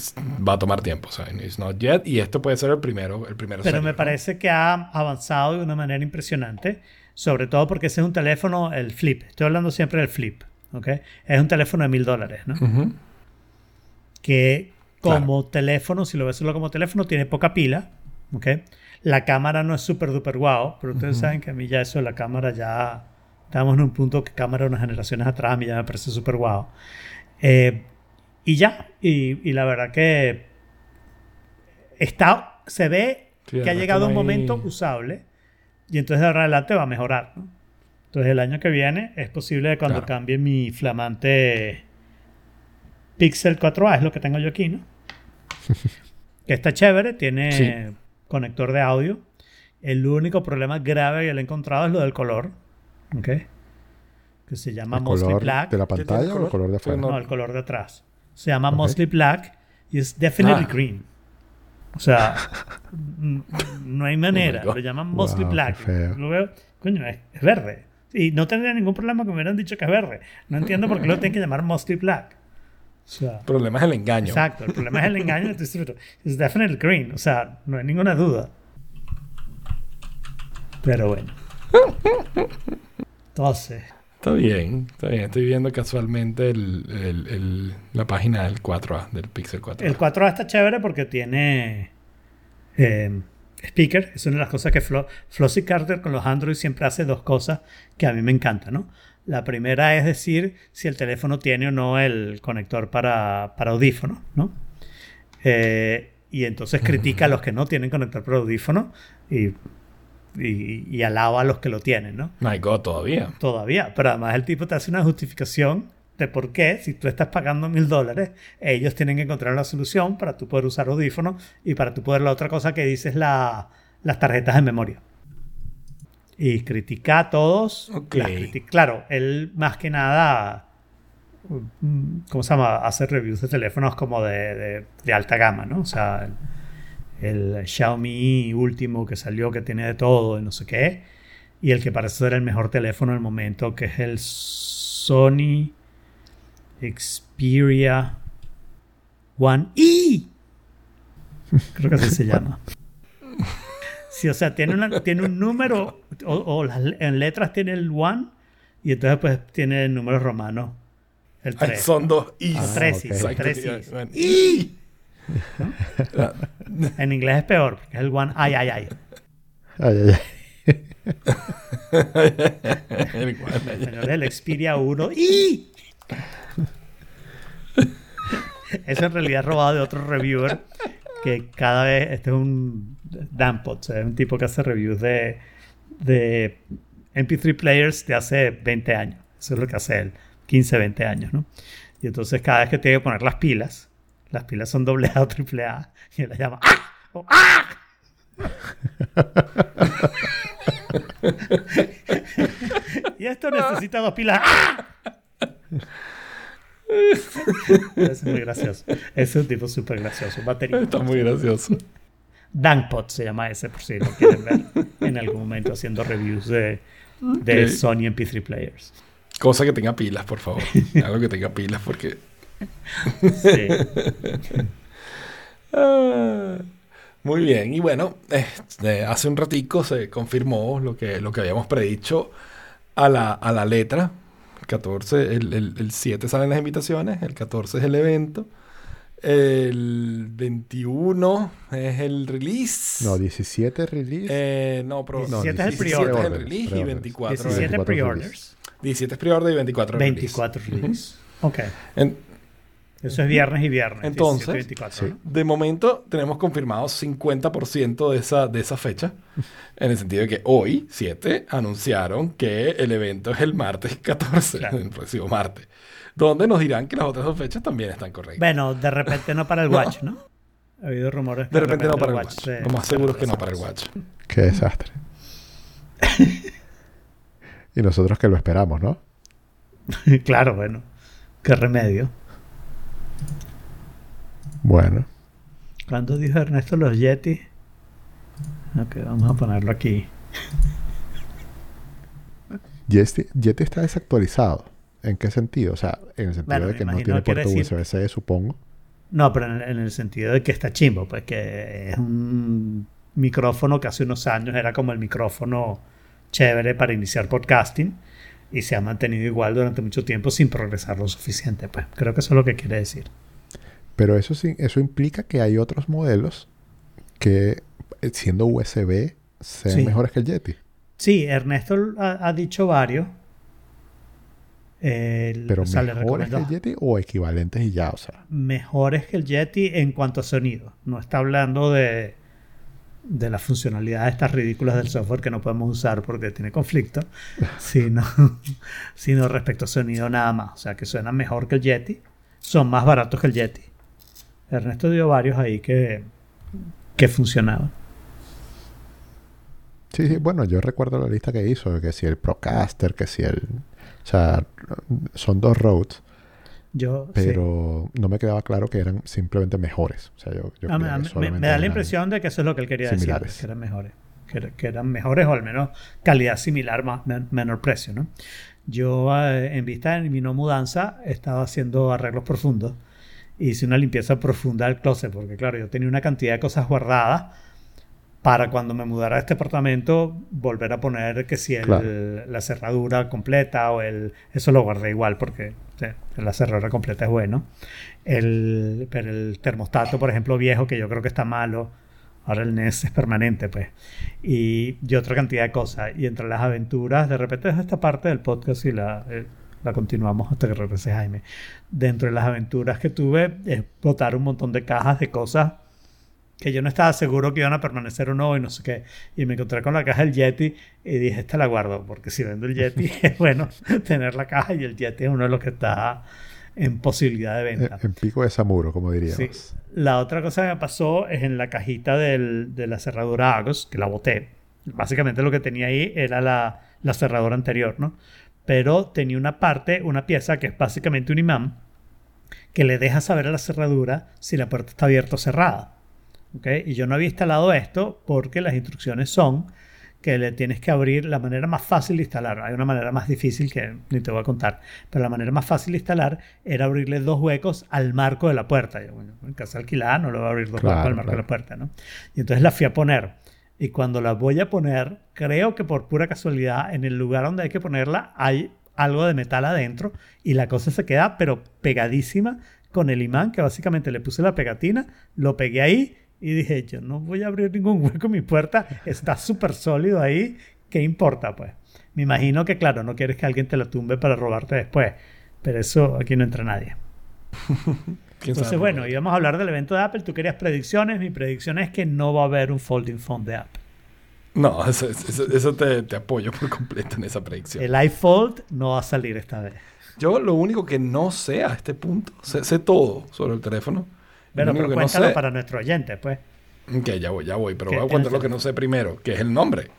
va a tomar tiempo, o sea, it's not yet, y esto puede ser el primero, el primero Pero serio, me parece que ha avanzado de una manera impresionante, sobre todo porque ese es un teléfono, el Flip. Estoy hablando siempre del Flip, ¿ok? Es un teléfono de mil dólares, ¿no? Ujú. Que como teléfono, si lo ves solo como teléfono, tiene poca pila, ¿ok? La cámara no es súper duper guau, pero ustedes saben que a mí ya eso de la cámara ya... Estamos en un punto que cámara unas generaciones atrás a mí ya me parece súper guau. Eh, y ya, y, y la verdad que está, se ve Sí, que ha llegado un momento usable y entonces de ahora en adelante va a mejorar. ¿no? Entonces el año que viene es posible cuando Claro. cambie mi flamante Pixel 4a, es lo que tengo yo aquí, ¿no? que está chévere, tiene Sí. conector de audio. El único problema grave que le he encontrado es lo del color, ¿ok? Que se llama ¿El Mostly color Black. de la pantalla o el color? de afuera? no. El color de atrás. Se llama. Mostly Black y es definitely Ah. green. O sea, no hay manera. Oh. Lo llaman Mostly Wow, Black. Lo veo, coño, es, es verde. Y no tendría ningún problema que me hubieran dicho que es verde. No entiendo por qué lo tienen que llamar Mostly Black. O sea, El problema es el engaño. exacto. El problema es el engaño. entonces, Es definitely green. O sea, no hay ninguna duda. Pero bueno. Entonces, Está bien, está bien. Estoy viendo casualmente el- el- el- la página del 4A, del Pixel 4A. El 4A está chévere porque tiene eh, speaker. Es una de las cosas que Flo Flossie Carter con los Android siempre hace dos cosas que a mí me encantan, ¿no? La primera es decir si el teléfono tiene o no el conector para, para audífono, ¿no? Eh, y entonces critica a los que no tienen conector para audífono y, y, y alaba a los que lo tienen, ¿no? My God, todavía. Todavía. Pero además el tipo te hace una justificación de por qué, si tú estás pagando mil dólares, ellos tienen que encontrar la solución para tú poder usar audífonos y para tú poder la otra cosa que dices la, las tarjetas de memoria. Y critica a todos. Ok. las criti- claro, él más que nada, mm, ¿cómo se llama? Hace reviews de teléfonos como de, de- de alta gama, ¿no? O sea, el, Xiaomi último que salió, que tiene de todo y no sé qué. Y el que parece ser el mejor teléfono del momento, que es el Sony Xperia One E. Creo que así se llama. Sí, o sea, tiene, una- tiene un número, o, o las en letras tiene el One, y entonces pues tiene el número romano, el Ay, 3. Son dos. Ah, tres, ok. sí, Y. En inglés es peor, es el One, ay, ay, ay. Ay, ay, ay. El es el Xperia 1 y eso en realidad es robado de otro reviewer que cada vez este es un Dampot, es un tipo que hace reviews de, de MP3 players de hace 20 años. Eso es lo que hace él, 15, 20 años, ¿no? Y entonces cada vez que tiene que poner las pilas, las pilas son doble A o triple A, y él las llama ¡Ah! o ¡Ah! y esto necesita dos pilas. ¡Ah! es muy gracioso. Es un tipo súper gracioso. batería. Está muy gracioso. Dankpot se llama ese, por si lo quieren ver en algún momento haciendo reviews de, de Ok. Sony MP3 players. Cosa que tenga pilas, por favor. Algo que tenga pilas, porque. Sí. Ah, muy bien. Y bueno, este, hace un ratico se confirmó lo que, lo que habíamos predicho a la, a la letra. El 14, el, el, el 7 salen las invitaciones, el 14 es el evento. El 21 es el release. No, 17 release. Eh, no, pero 17 es el 17 pre-order. es el release y Pre-orders. 24 17 24 pre-orders, 17 es pre-order y 24 release. 24 release. Ok. En- Eso es viernes y viernes. Entonces, 17 y 24, sí. ¿no? De momento tenemos confirmado 50% de esa, de esa fecha, en el sentido de que hoy, 7, anunciaron que el evento es el martes 14, Claro. el próximo martes, donde nos dirán que las otras dos fechas también están correctas. Bueno, de repente no para el Watch, ¿no? Ha habido rumores que de repente no para el Watch. se- Lo más seguro es que no para el Watch. Qué desastre. y nosotros que lo esperamos, ¿no? claro, bueno. Qué remedio. Bueno. ¿Cuándo dijo Ernesto los Yeti? Ok, vamos a ponerlo aquí. Yeti, Yeti está desactualizado. ¿En qué sentido? O sea, en el sentido Bueno, de que no tiene puerto USB-C, supongo. No, pero en, en el sentido de que está chimbo, pues que es un micrófono que hace unos años era como el micrófono chévere para iniciar podcasting y se ha mantenido igual durante mucho tiempo sin progresar lo suficiente. Pues creo que eso es lo que quiere decir. Pero eso sí, eso implica que hay otros modelos que, eh, siendo USB, sean Sí. mejores que el Yeti. Sí, Ernesto ha, ha dicho varios. Pero o sea, mejores que el Yeti o equivalentes y ya, o sea. mejores que el Yeti en cuanto a sonido. No está hablando de, de las funcionalidades estas ridículas del software que no podemos usar porque tiene conflicto, sino, sino respecto a sonido nada más. O sea, que suenan mejor que el Yeti. Son más baratos que el Yeti. Ernesto dio varios ahí que, que funcionaban. Sí, sí, bueno, yo recuerdo la lista que hizo, que si el Procaster, que si el... O sea, son dos Rhodes, Yo, sí. pero no me quedaba claro que eran simplemente mejores. O sea, yo, yo me, da la impresión de que eso es lo que él quería similares. decir, que eran mejores. Que, era- que eran mejores o al menos calidad similar, más, men- menor precio, ¿no? Yo, eh, en vista de mi no mudanza, estaba haciendo arreglos profundos. Hice una limpieza profunda del closet, porque claro, yo tenía una cantidad de cosas guardadas para cuando me mudara a este apartamento volver a poner que si el- Claro. la cerradura completa o el... Eso lo guardé igual porque la cerradura completa es bueno. El, pero el termostato, por ejemplo, viejo, que yo creo que está malo. Ahora el NES es permanente, pues. Y, y otra cantidad de cosas. Y entre las aventuras, de repente es esta parte del podcast y la, eh, la continuamos hasta que regrese Jaime. Dentro de las aventuras que tuve, es botar un montón de cajas de cosas que yo no estaba seguro que iban a permanecer o no y no sé qué. Y me encontré con la caja del Yeti y dije, esta la guardo, porque si vendo el Yeti es bueno tener la caja y el Yeti es uno de los que está en posibilidad de En, venta. en pico de Samuro, como diríamos. Sí. La otra cosa que me pasó es en la cajita del- de la cerradura Agos, que la boté. Básicamente lo que tenía ahí era la, la cerradura anterior, ¿no? Pero tenía una parte, una pieza que es básicamente un imán que le deja saber a la cerradura si la puerta está abierta o cerrada. ¿ok? Y yo no había instalado esto porque las instrucciones son que le tienes que abrir la manera más fácil de instalar. Hay una manera más difícil que ni te voy a contar, pero la manera más fácil de instalar era abrirle dos huecos al marco de la puerta. Yo, bueno, en casa alquilada no le voy a abrir dos Claro, huecos al marco claro. de la puerta, ¿no? Y entonces la fui a poner. Y cuando la voy a poner, creo que por pura casualidad, en el lugar donde hay que ponerla hay algo de metal adentro y la cosa se queda pero pegadísima con el imán que básicamente le puse la pegatina, lo pegué ahí y dije, yo no voy a abrir ningún hueco en mi puerta, está súper sólido ahí, ¿qué importa pues? Me imagino que claro, no quieres que alguien te la tumbe para robarte después, pero eso aquí no entra nadie. ¿Quién Entonces sabe? bueno, íbamos a hablar del evento de Apple, tú querías predicciones, mi predicción es que no va a haber un folding phone de Apple. No, eso, eso- eso te, te apoyo por completo en esa predicción. El iPhone no va a salir esta vez. Yo lo único que no sé a este punto, sé, sé todo sobre el teléfono. Pero, pero que no cuéntalo sé- para nuestro oyente, pues. Ok, ya voy, ya voy, pero ¿Qué voy a contar lo que no sé primero, que es el nombre.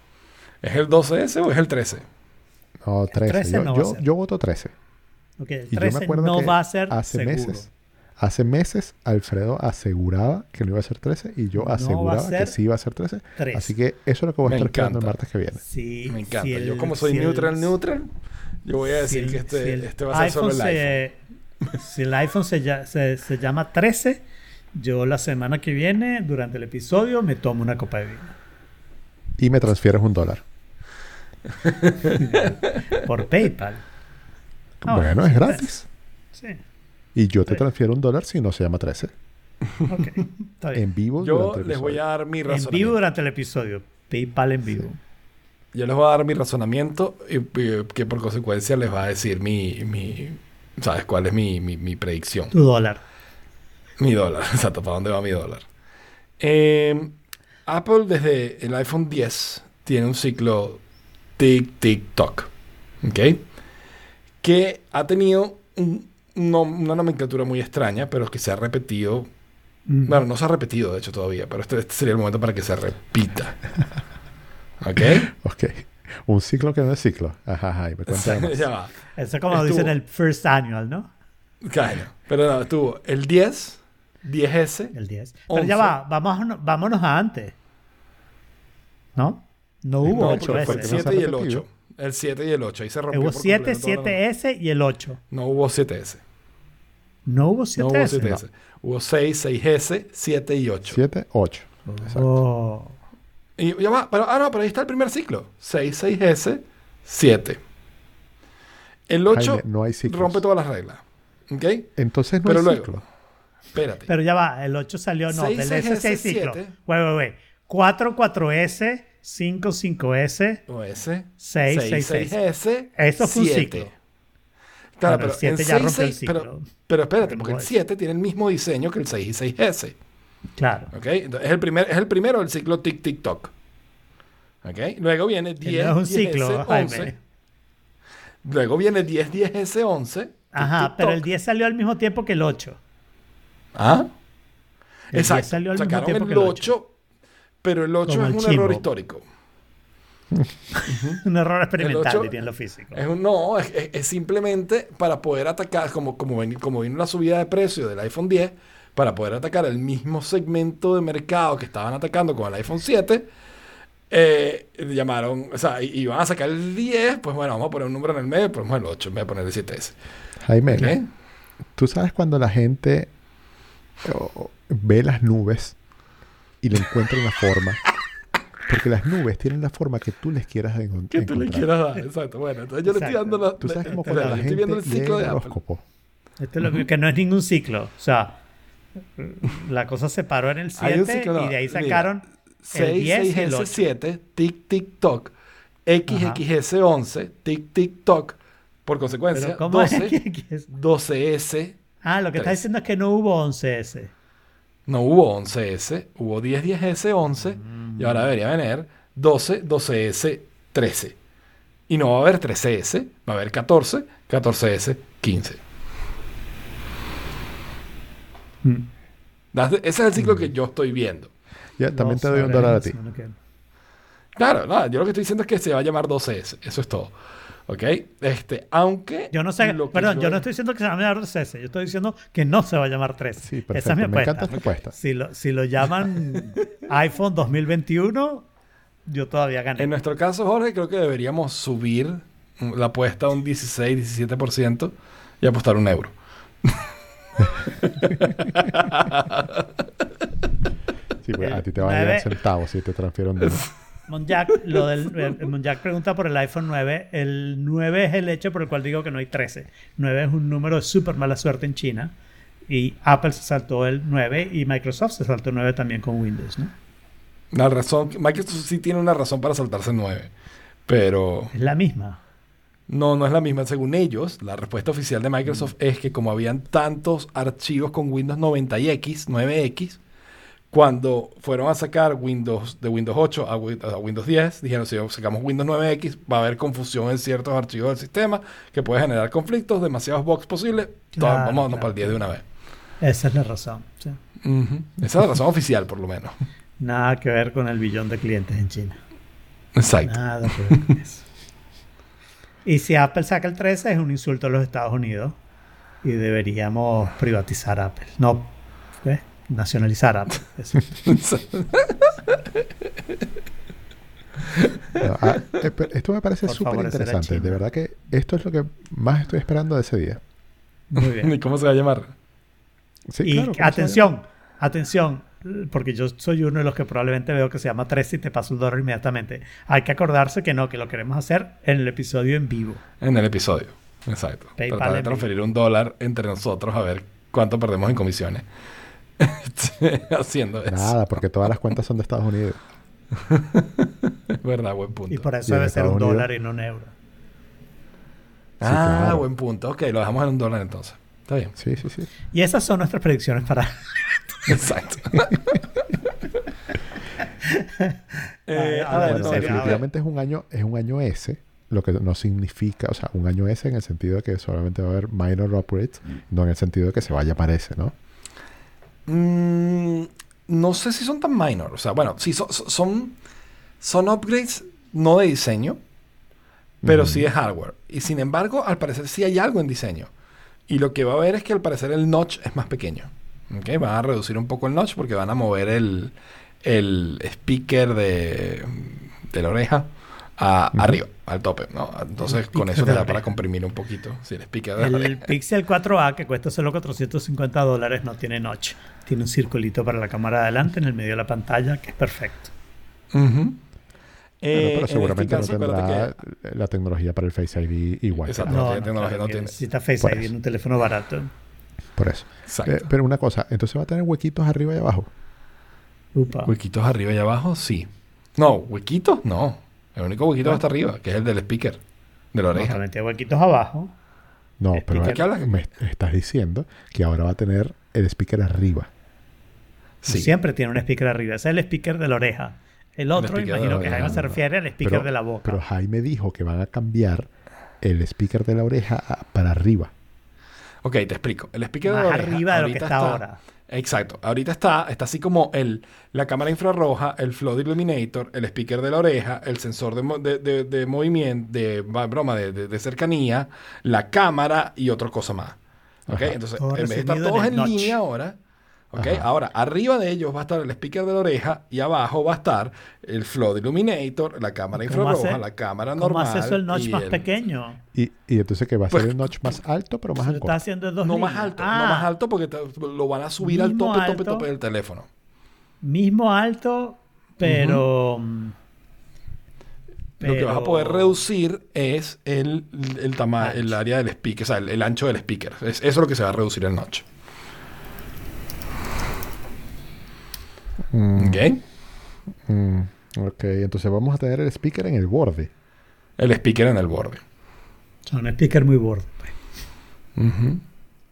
¿Es el 12S o es el 13? No, 13. 13 yo, no yo, yo voto 13. Ok, el Y yo 13 me acuerdo no que va a ser hace seguro. meses, hace meses Alfredo aseguraba que no iba a ser 13 y yo No aseguraba que sí iba a ser 13. 13. Así que eso es lo que voy a estar esperando el martes que viene. Sí, Me encanta. si yo como soy si el- neutral, neutral, yo voy a si decir el- que este, si el este va a ser solo el iPhone. se- si el iPhone se, ya- se- se llama 13, yo la semana que viene, durante el episodio, me tomo una copa de vino. Y me transfieres un dólar. Por PayPal. Bueno, es gratis. Sí, Y yo te Sí. transfiero un dólar si no se llama 13. ok. Está bien. En vivo. Yo durante el les voy a dar mi En razonamiento. vivo durante el episodio. PayPal en vivo. Yo les voy a dar mi razonamiento y, y que por consecuencia les va a decir mi, mi ¿sabes cuál es mi, mi, mi predicción? Tu dólar. Mi dólar, exacto, ¿para dónde va mi dólar? Eh, Apple desde el iPhone 10 tiene un ciclo tic, tic, toc, ¿ok? Que ha tenido un- no- una nomenclatura muy extraña, pero que se ha repetido. Mm. Bueno, no se ha repetido de hecho todavía, pero este, este sería el momento para que se repita. ¿Ok? Ok. Un ciclo que no es ciclo. Ajá, ajá. Y me ya va. Eso es como Estuvo- dicen el first annual, ¿no? Claro. Pero no, estuvo el 10, 10S, El 10. Pero ya 11. va, vámonos, vámonos a antes. ¿No? No hubo No, 8 porque fue el veces. No se 7 ha y el repetido. 8. El 7 y el 8. Ahí se rompió. Hubo por 7, completo toda la- 7S y el 8. No hubo 7S. No hubo No 7S. hubo 7S. Hubo 6, 6S, 7 y 8. 7, 8. Exacto. Oh. Y ya va, pero, ah, no, pero ahí está el primer ciclo. 6, 6S, 7. El 8 Jaime, no hay rompe todas las reglas. ¿Ok? Entonces no Pero hay luego- ciclo. Espérate. Pero ya va, el 8 salió, no, Seis del S sí hay S, ciclo. siete. Wait, wait, wait. 4, 4S, 5, 5S. O S. Seis, 6, seis, 6S. Eso fue un 7. ciclo. Claro, Bueno, pero el siete el ya 6, rompió el 6, ciclo. pero, pero espérate, porque el puedo 7 tiene el mismo diseño que el 6 y 6S. Claro. ¿Ok? Entonces, es, el primer, es el primero del ciclo tic tic toc. ¿Ok? Luego viene Que 10, no es un 10S, ciclo, 11. Jaime. Luego viene 10, 10S, 11. tic, Ajá, tic, pero el 10 salió al mismo tiempo que el 8. ¿Ah? El 10 Exacto. salió al mismo Sacaron tiempo el que el 8, pero el 8 Como es el un chimbo. error histórico. Un error experimental, ocho- diría en lo físico. Es un- no, es, es- es simplemente para poder atacar, como, como, ven- como vino la subida de precio del iPhone 10, para poder atacar el mismo segmento de mercado que estaban atacando con el iPhone 7, eh, llamaron, o sea, y- iban a sacar el 10, pues bueno, vamos a poner un número en el medio, ponemos el 8 en vez de poner el 7S. Jaime, tú sabes cuando la gente oh, ve las nubes y le encuentra una forma. Porque las nubes tienen la forma que tú les quieras encon- Que tú le encontrar. quieras dar, exacto. Bueno, entonces yo le estoy dando la. Tú sabes cómo cuando la gente viendo el lee ciclo el de horóscopo. Esto es lo que no es ningún ciclo. O sea, la cosa se paró en el Hay un 7 ciclo, no, y de ahí mira, sacaron el 6, 10 y el 6S, 8. 7, tic, tic, toc. XXS, 11, tic, tic, toc. Por consecuencia, Pero, ¿cómo es? 12, ¿Qué- qué es? 12S. Ah, lo que estás Tres. diciendo es que no hubo 11S. No hubo 11S, hubo 10, 10S, 11 y ahora debería venir 12, 12S, 13. Y no va a haber 13S, va a haber 14, 14S, 15. Mm. Ese es el ciclo que yo estoy viendo. Ya, también Dos te doy un dólar a ti. Claro, no, yo lo que estoy diciendo es que se va a llamar 12S. Eso es todo. ¿Ok? Este, aunque. Yo no sé, perdón, yo no estoy diciendo que se va a llamar 13, yo estoy diciendo que no se va a llamar 13. Sí, Esa perfecto. es mi Me apuesta. encanta tu apuesta. Si lo, si lo llaman iPhone 2021, yo todavía gané. En nuestro caso, Jorge, creo que deberíamos subir la apuesta a un 16-17% y apostar un euro. Sí, pues, a ti te va a llegar centavos si te transfiero un dólar. Monjack, lo del, el- Monjack pregunta por el iPhone 9. El 9 es el hecho por el cual digo que no hay 13. 9 es un número de súper mala suerte en China. Y Apple se saltó el 9 y Microsoft se saltó el 9 también con Windows, ¿no? La razón, Microsoft sí tiene una razón para saltarse el 9, pero Es la misma. no, no es la misma. Según ellos, la respuesta oficial de Microsoft es que como habían tantos archivos con Windows 90 y X, 9X, cuando fueron a sacar Windows de Windows 8 a, Wi- a Windows 10, dijeron si sacamos Windows 9X va a haber confusión en ciertos archivos del sistema que puede generar conflictos, demasiados bugs posibles. Claro, vamos claro. para el 10 de una vez. Esa es la razón. sí. Esa es la razón oficial, por lo menos. Nada que ver con el billón de clientes en China. Exacto. Nada que ver con eso. Y si Apple saca el 13 es un insulto a los Estados Unidos y deberíamos privatizar Apple. No, ¿qué? Nacionalizar. No, ah, eh, esto me parece súper interesante. De verdad que esto es lo que más estoy esperando de ese día. Muy bien. ¿Y cómo se va a llamar? Sí, y atención, atención, porque yo soy uno de los que probablemente veo que se llama 13 y te paso el dólar inmediatamente. Hay que acordarse que no, que lo queremos hacer en el episodio en vivo. En el episodio. Exacto. PayPal Tratar de transferir un dólar entre nosotros a ver cuánto perdemos en comisiones. Haciendo eso. Nada, porque todas las cuentas son de Estados Unidos. Verdad, buen punto. Y por eso Y debe ser un Unidos- dólar y no un euro. ah, claro. buen punto. Ok, lo dejamos en un dólar entonces. Está bien. Sí, sí, sí. Y esas son nuestras predicciones para... Exacto. Eh, a ver, Bueno, no, serio, definitivamente es un año, es un año S, lo que no significa, o sea, un año S en el sentido de que solamente va a haber minor upgrades, no en el sentido de que se vaya a aparecer, ¿no? Mm, no sé si son tan minor. O sea, bueno, sí, son, son, son upgrades no de diseño, pero sí de hardware. Y sin embargo, al parecer sí hay algo en diseño. Y lo que va a haber es que al parecer el notch es más pequeño. ¿Ok? Van a reducir un poco el notch porque van a mover el, el speaker de, de la oreja a, arriba, al tope. ¿no? Entonces, El con eso la da para comprimir un poquito. Speaker de la El. Pixel 4a, que cuesta solo 450 dólares, no tiene notch. Tiene un circulito para la cámara de adelante en el medio de la pantalla, que es perfecto. Bueno, Eh, en pero este seguramente caso, no tendrá que- la tecnología para el Face ID igual. Exacto. No, tiene tecnología, no tiene. Necesita Face Por ID eso. en un teléfono barato. Por eso. Exacto. Eh, pero una cosa, entonces va a tener huequitos arriba y abajo. Upa. ¿Huequitos arriba y abajo? Sí. No, ¿huequitos? No. El único huequito va hasta arriba, que es el del speaker, de la No, oreja. tiene huequitos abajo. No, pero ¿De qué hablas? me estás diciendo que ahora va a tener el speaker arriba. Sí. Siempre tiene un speaker arriba. Ese es el speaker de la oreja. El otro, imagino que. Jaime se refiere al speaker Pero- de la boca. Pero Jaime dijo que van a cambiar el speaker de la oreja para arriba. Ok, te explico. El speaker de la oreja arriba de lo que ahorita está, ahora. Exacto. Ahorita está, está así como el, la cámara infrarroja, el flood illuminator, el speaker de la oreja, el sensor de, mo- de, de- de movimiento, de broma, de, de- de cercanía, la cámara y otra cosa más. ¿Ok? Ajá. Entonces, Todo en vez de estar todos en notch. línea ahora, ¿ok? Ajá. Ahora, arriba de ellos va a estar el speaker de la oreja y abajo va a estar el flood illuminator, la cámara ¿Cómo infrarroja, hace- la cámara ¿Cómo normal. hace eso el notch y más el- pequeño? Y, y entonces que va a Pues- ser el notch más alto, pero más angosto. haciendo en dos No más alto, Ah, no más alto porque te- lo van a subir al tope, tope, alto. tope del teléfono. Mismo alto, pero... mm, Lo que vas a poder reducir es el, el tamaño, el área del speaker, o sea, el, el ancho del speaker. Es, eso es lo que se va a reducir el notch. Mm, ¿Ok? mm, ok, entonces vamos a tener el speaker en el borde. El speaker en el borde. Son speaker muy borde. pues. Ujú.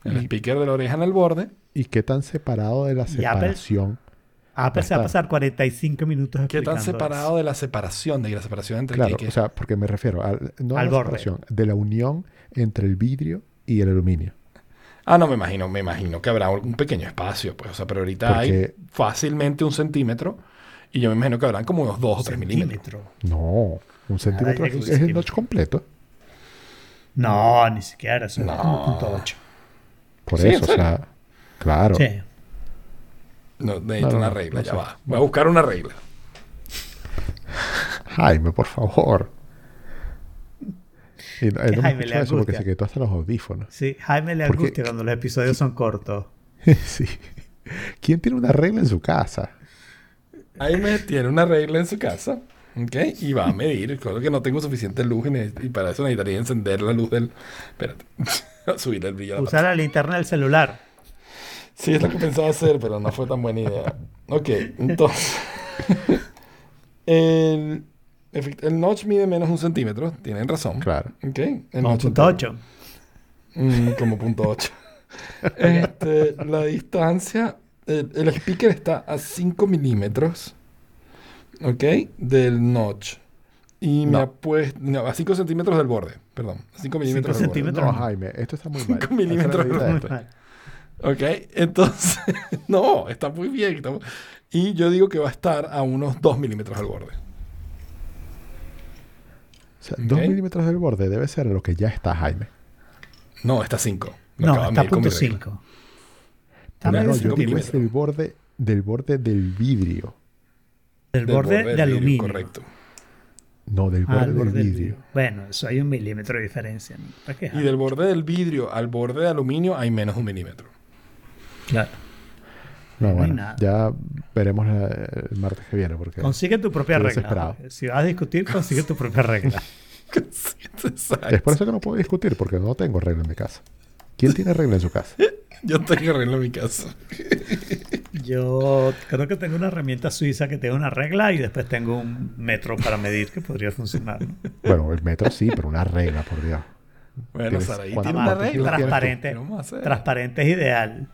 El Y- speaker de la oreja en el borde. ¿Y qué tan separado de la separación? Apple se va a pasar 45 minutos ¿Qué tan separado eso. de la separación? De la separación entre Claro, qué- qué- o sea, porque me refiero al, no a Al la borde. separación, de la unión entre el vidrio y el aluminio. Ah, no, me imagino, me imagino que habrá un pequeño espacio, pues. O sea, pero ahorita hay fácilmente un centímetro. Y yo me imagino que habrán como unos dos o tres milímetros. Centímetro. No, un centímetro un es el notch completo. No, ni siquiera. Eso No. es 1.8. Por Sí, ¿en eso, o sea, claro. Sí. No, necesito No, una regla, no ya sé. va. Voy a buscar una regla. Jaime, por favor. Y, no- él no me Jaime le eso porque angustia. se quitó hasta los audífonos. Sí, Jaime le Porque- angustia cuando los episodios son cortos. sí. ¿Quién tiene una regla en su casa? Jaime tiene una regla en su casa. ¿Ok? Y va a medir. Creo que no tengo suficiente luz y, para eso necesitaría encender la luz del. Espérate. Subir el brillo a la linterna del celular. Sí, es lo que pensaba hacer, pero no fue tan buena idea. Ok, entonces. el, el notch mide menos un centímetro, tienen razón. Claro. Ok, el Como punto entero. 8. Mm, como punto 8. este, la distancia. El, el speaker está a 5 milímetros. Ok, del notch. Y me No. ha puesto. No, a 5 centímetros del borde, perdón. A 5 milímetros del borde. centímetros. No, Jaime, esto está muy mal. Cinco milímetros. Haz la Muy mal. Ok, entonces, no, está muy bien. está mu- Y yo digo que va a estar a unos 2 milímetros al borde. O sea, dos Ok. milímetros del borde debe ser lo que ya está Jaime. No, está a 5. No, está punto 5. Está No, yo cinco digo es del borde, del borde del vidrio. Del borde, de vidrio, aluminio. Correcto. No, del Ah, borde el del borde del vidrio. vidrio. Bueno, eso hay un milímetro de diferencia. Y del borde del vidrio al borde de aluminio hay menos de un milímetro. Claro. No, No hay bueno, nada. ya veremos el martes que viene. Porque Consigue tu propia regla. Si vas a discutir, consigue tu propia regla. Es por eso que no puedo discutir, porque no tengo regla en mi casa. ¿Quién tiene regla en su casa? Yo tengo arreglo en mi casa. Yo creo que tengo una herramienta suiza que tiene una regla y después tengo un metro para medir que podría funcionar. ¿no? Bueno, el metro sí, pero una regla, por Dios. Bueno, Saraí ¿cuánto- tiene una regla. Transparente. Transparente es ideal.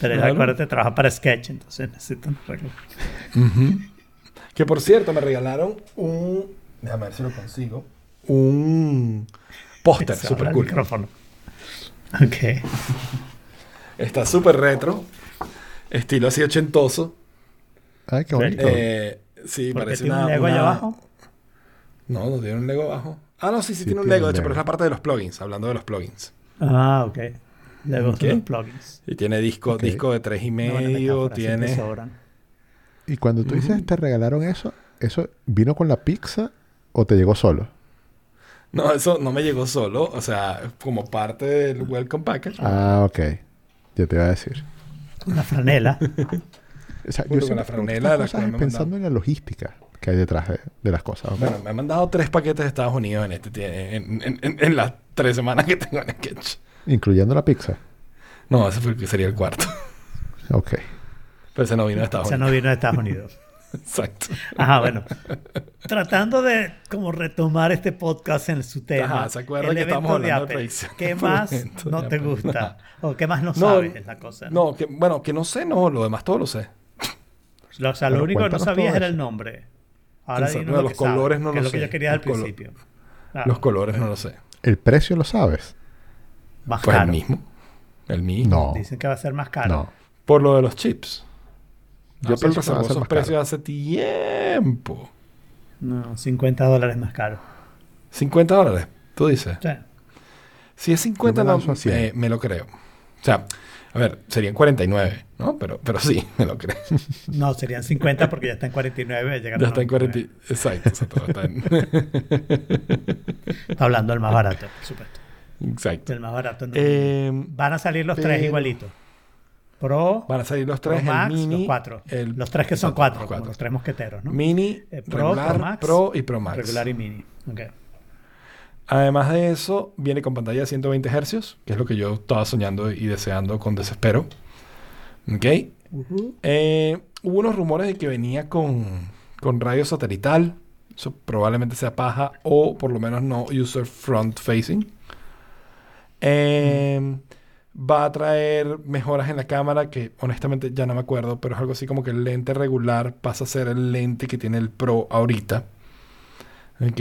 Pero Claro. acuérdate, trabaja para Sketch, entonces necesito una regla. Que por cierto, me regalaron un. Déjame ver si lo consigo. Un póster super cool. micrófono. Ok. Está súper retro. Estilo así ochentoso. Ay, qué bonito. Eh, sí, ¿Por qué parece tiene una. un Lego allá abajo? No, no tiene un Lego abajo. Ah, no, sí, sí, Sí tiene un Lego, de hecho, pero es la parte de los plugins, hablando de los plugins. Ah, ok. De los plugins. Y tiene disco, disco de tres y medio, tiene. sobran. Y cuando tú dices te regalaron eso, ¿eso vino con la pizza o te llegó solo? No, eso no me llegó solo, o sea, como parte del welcome package. Ah, ok. Ya te iba a decir. Una franela. O sea, yo con la franela de la cosas me pensando en la logística que hay detrás de, de las cosas. Bueno, me han mandado tres paquetes de Estados Unidos en este tie- en, en- en- en las tres semanas que tengo en Sketch. Incluyendo la pizza. No, ese fue el que sería el cuarto. Ok. Pero ese no vino de Estados Unidos. no vino de Estados Unidos. Exacto. Ajá, bueno. Tratando de como retomar este podcast en su tema. Ajá, ¿se acuerda el que de hablando de Apple. predicción ¿Qué más no de te Apple? gusta? ¿O qué más no, No, sabes? Es la cosa. ¿no? No, que, bueno, que no sé, no, lo demás todo lo sé. O sea, lo único que no sabías era el nombre. Ahora Exacto. No, lo los que sabes, colores no que lo es lo que sé. yo quería al Los principio. Ah, Los colores no lo sé. ¿El precio lo sabes? Más Pues caro. el mismo. El mismo. No. Dicen que va a ser más caro. No. Por lo de los chips. Yo Apple pienso que esos precios hace tiempo. No, 50 dólares más caro. 50 dólares, tú dices. Sea, Si es 50, Yo me no, lanzo a 100. eh, me lo creo. O sea, a ver, serían 49, ¿no? Pero, pero sí, me lo creo. no, serían 50 porque ya está en 49. llegaron Ya a está en 40. 99. Exacto, exacto. está en- Está hablando del más barato, por supuesto. Exacto. Del más barato. no. Eh, Van a salir los tres igualitos. Pro, van a salir los Pro tres, Max, el mini. los cuatro. el- los tres que son exacto, cuatro, los como cuatro. los tres mosqueteros, ¿no? Mini, Eh, Pro, regular, Pro Max, Pro y Pro Max. Regular y mini. Ok. Además de eso, viene con pantalla de 120 Hz, que es lo que yo estaba soñando y deseando con desespero. ¿Ok? Eh, hubo unos rumores de que venía con, con radio satelital. Eso probablemente sea paja o por lo menos no user front facing. Eh, Va a traer mejoras en la cámara que honestamente ya no me acuerdo, pero es algo así como que el lente regular pasa a ser el lente que tiene el Pro ahorita. ¿Ok?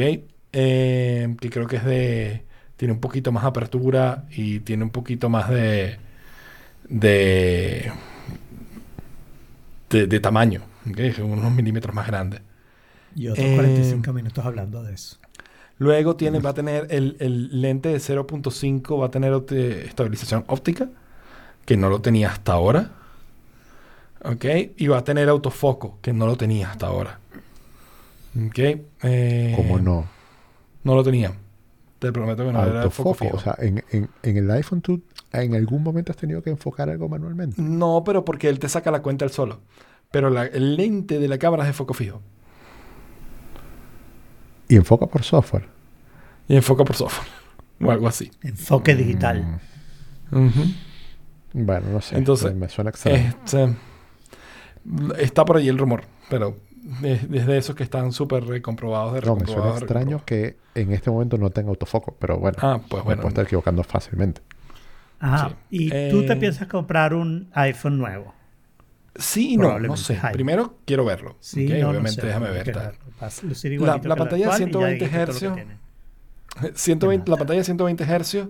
Eh, que creo que es de... Tiene un poquito más apertura y tiene un poquito más de... De... De, de tamaño. Unos milímetros más grande. Y otros Eh, 45 minutos hablando de eso. Luego tiene, va a tener el, el lente de 0.5, va a tener estabilización óptica, que no lo tenía hasta ahora. ¿Ok? Y va a tener autofoco, que no lo tenía hasta ahora. ¿Ok? Eh, ¿Cómo no? No lo tenía. Te prometo que no era foco Autofoco. fijo. O sea, en, en, en el iPhone tú en algún momento has tenido que enfocar algo manualmente. no, pero porque él te saca la cuenta él solo. Pero la- el lente de la cámara es de foco fijo. Y enfoca por software. Y enfoca por software. O algo así. Enfoque digital. Ujú. Bueno, no sé. Entonces, me suena extraño. Este, está por ahí el rumor, pero es, es de esos que están súper recomprobados. De no, me suena extraño que en este momento no tenga autofoco, pero bueno, Ah, pues me bueno. puedo estar equivocando fácilmente. Ajá. Sí. Y tú te Eh, piensas comprar un iPhone nuevo. Sí y no, no sé. Primero quiero verlo. Sí, ok, no, no obviamente, sé, déjame ver. la pantalla de actual y ya 120 dijiste todo lo que hercios. tiene. 120 ¿Qué la pantalla de 120 Hz